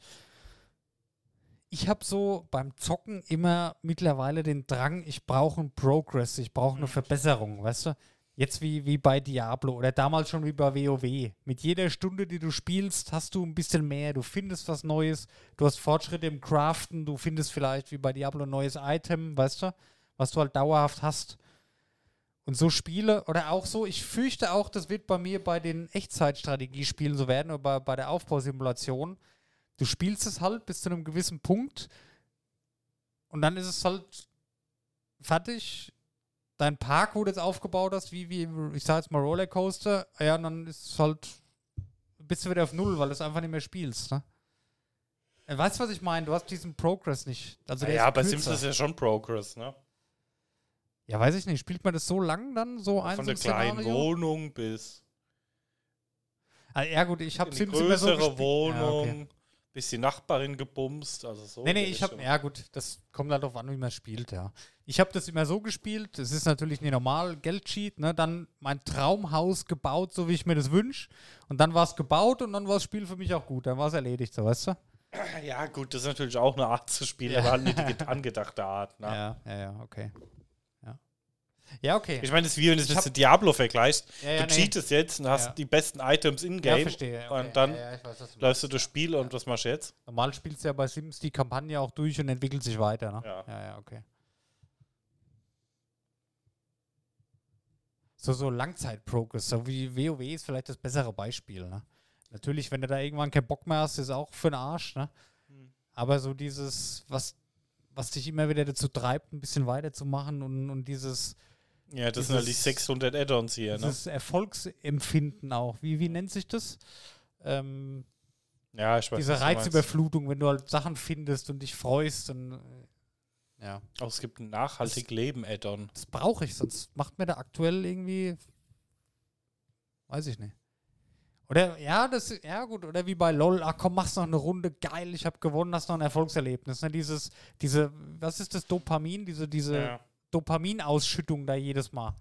Ich habe so beim Zocken immer mittlerweile den Drang, ich brauche einen Progress, ich brauche eine Mhm. Verbesserung, weißt du? Jetzt wie, wie bei Diablo oder damals schon wie bei WoW. Mit jeder Stunde, die du spielst, hast du ein bisschen mehr. Du findest was Neues, du hast Fortschritte im Craften, du findest vielleicht wie bei Diablo ein neues Item, weißt du? Was du halt dauerhaft hast. Und so Spiele, oder auch so, ich fürchte auch, das wird bei mir bei den Echtzeitstrategiespielen so werden, oder bei, bei der Aufbausimulation. Du spielst es halt bis zu einem gewissen Punkt und dann ist es halt fertig. Dein Park, wo du jetzt aufgebaut hast, wie, wie ich sag jetzt mal Rollercoaster, ja, und dann ist es halt, bist du wieder auf Null, weil du es einfach nicht mehr spielst, ne? Äh, Weißt du, was ich meine? Du hast diesen Progress nicht. Also ja, ist bei Sims ist ja schon Progress, ne? Ja, weiß ich nicht. Spielt man das so lang dann, so ein Von so der ein kleinen? Wohnung bis Ah, ja, gut, ich habe Sims immer so größere. Wohnung, Ja, okay. bis die Nachbarin gebumst, also so. Nee, nee, ich habe, ja gut, das kommt halt darauf an, wie man spielt, ja. Ich habe das immer so gespielt, das ist natürlich nicht normal, Geldcheat, ne, dann mein Traumhaus gebaut, so wie ich mir das wünsche. Und dann war es gebaut und dann war das Spiel für mich auch gut, dann war es erledigt, so, weißt du? Ja, gut, das ist natürlich auch eine Art zu spielen, Ja. aber halt get- [laughs] angedachte Art. Ne? Ja, ja, ja, okay. Ja, okay. Ich meine, das ist wie wenn du es mit Diablo vergleichst. Ja, ja, du nee. cheatest jetzt und hast Ja. die besten Items ja, in-game verstehe. Okay. und dann weiß, du läufst du das Spiel und was machst du jetzt? Normal spielst du ja bei Sims die Kampagne auch durch und entwickelt sich weiter, ne? Ja. Ja, ja, okay. So, so Langzeit-Progress, so wie WoW ist vielleicht das bessere Beispiel, ne? Natürlich, wenn du da irgendwann keinen Bock mehr hast, ist auch für den Arsch, ne? Hm. Aber so dieses, was, was dich immer wieder dazu treibt, ein bisschen weiterzumachen und, und dieses, Ja, das sind halt die Dieses- 600 Add-ons hier. Ne? dieses Erfolgsempfinden auch. Wie, wie nennt sich das? Ähm, Ja, ich weiß diese. Reizüberflutung, wenn du halt Sachen findest und dich freust und äh, ja. Auch es gibt ein nachhaltig Leben Add-on. Das brauche ich, sonst macht mir da aktuell irgendwie. Weiß ich nicht. Oder ja, das ja gut, oder wie bei LOL, ach komm, machst noch eine Runde, geil, ich habe gewonnen, hast noch ein Erfolgserlebnis. Ne? Dieses, diese, was ist das Dopamin, diese, diese Ja. Dopaminausschüttung da jedes Mal.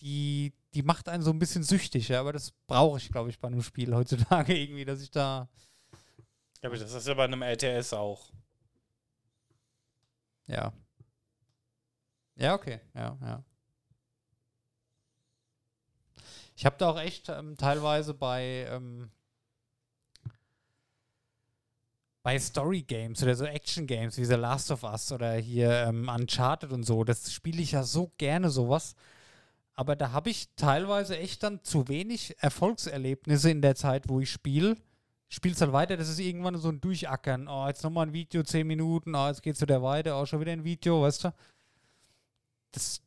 Die, die macht einen so ein bisschen süchtig, ja, aber das brauche ich, glaube ich, bei einem Spiel heutzutage [laughs] irgendwie, dass ich da. Ja, aber das ist ja bei einem RTS auch. Ja. Ja, okay. Ja, ja. Ich habe da auch echt ähm, teilweise bei ähm, bei Story Games oder so Action Games wie The Last of Us oder hier ähm, Uncharted und so, das spiele ich ja so gerne sowas. Aber da habe ich teilweise echt dann zu wenig Erfolgserlebnisse in der Zeit, wo ich spiele. Spielst halt weiter, das ist irgendwann so ein Durchackern. Oh, jetzt nochmal ein Video, 10 Minuten, oh, jetzt geht's wieder weiter, oh, schon wieder ein Video, weißt du? Das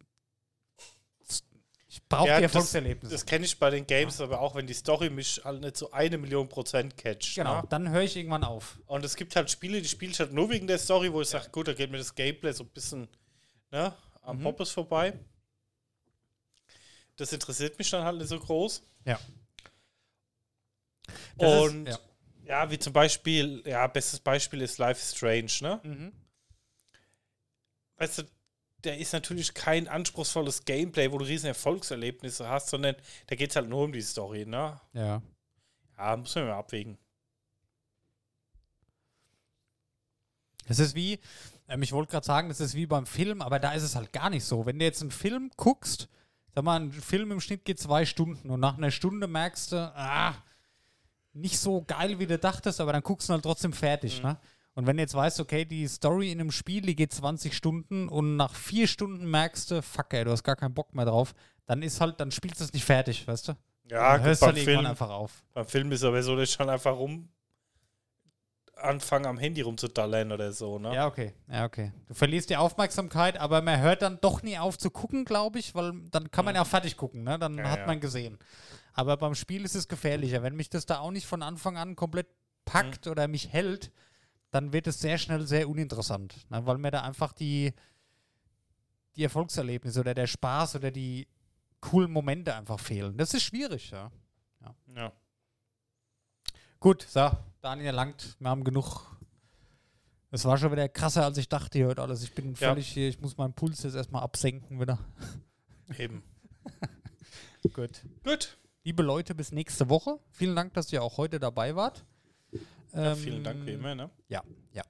ich brauche Ja, die das- Erfolgserlebnisse. Das kenne ich bei den Games, aber auch wenn die Story mich halt nicht so eine Million Prozent catcht. genau, Ne? dann höre ich irgendwann auf. Und es gibt halt Spiele, die spiele ich halt nur wegen der Story, wo ich sage, gut, da geht mir das Gameplay so ein bisschen ne, am Mhm. Hoppes vorbei. Das interessiert mich dann halt nicht so groß. Ja. Das ist- Und ja. ja. wie zum Beispiel, ja, bestes Beispiel ist Life is Strange, ne? Mhm. Weißt du, der ist natürlich kein anspruchsvolles Gameplay, wo du riesen Erfolgserlebnisse hast, sondern da geht es halt nur um die Story, ne? ja. Ja, muss man mal abwägen. Das ist wie, ähm, ich wollte gerade sagen, das ist wie beim Film, aber da ist es halt gar nicht so. Wenn du jetzt einen Film guckst, sag mal, ein Film im Schnitt geht zwei Stunden und nach einer Stunde merkst du, ah, nicht so geil, wie du dachtest, aber dann guckst du halt trotzdem fertig, ne? Und wenn du jetzt weißt, okay, die Story in einem Spiel, die geht 20 Stunden und nach vier Stunden merkst du, fuck ey, du hast gar keinen Bock mehr drauf, dann ist halt, dann spielst du es nicht fertig, weißt du? Ja, dann gut, hörst beim halt irgendwann Film, einfach auf. beim Film ist aber so, dass ich dann einfach rum anfangen, am Handy rumzudallern oder so, ne? Ja, okay. Ja, okay. Du verlierst die Aufmerksamkeit, aber man hört dann doch nie auf zu gucken, glaube ich, weil dann kann man ja auch fertig gucken, ne? Dann Ja, hat ja. man gesehen. Aber beim Spiel ist es gefährlicher. Wenn mich das da auch nicht von Anfang an komplett packt oder mich hält, dann wird es sehr schnell sehr uninteressant. Ne? Weil mir da einfach die, die Erfolgserlebnisse oder der Spaß oder die coolen Momente einfach fehlen. Das ist schwierig, ja. Ja. Gut, so, Daniel langt. Wir haben genug. Es war schon wieder krasser, als ich dachte hier heute alles. Ich bin Ja. völlig hier, ich muss meinen Puls jetzt erstmal absenken wieder. Eben. [laughs] Gut. Gut. Liebe Leute, bis nächste Woche. Vielen Dank, dass ihr auch heute dabei wart. Ja, Ähm, vielen Dank wie immer, ne? Ja, ja.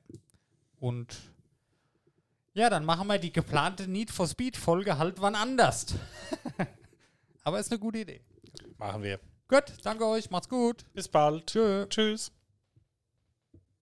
Und ja, dann machen wir die geplante Need for Speed Folge halt wann anders. [laughs] Aber ist eine gute Idee. Machen wir. Gut, danke euch, macht's gut. Bis bald. Tschö. Tschüss.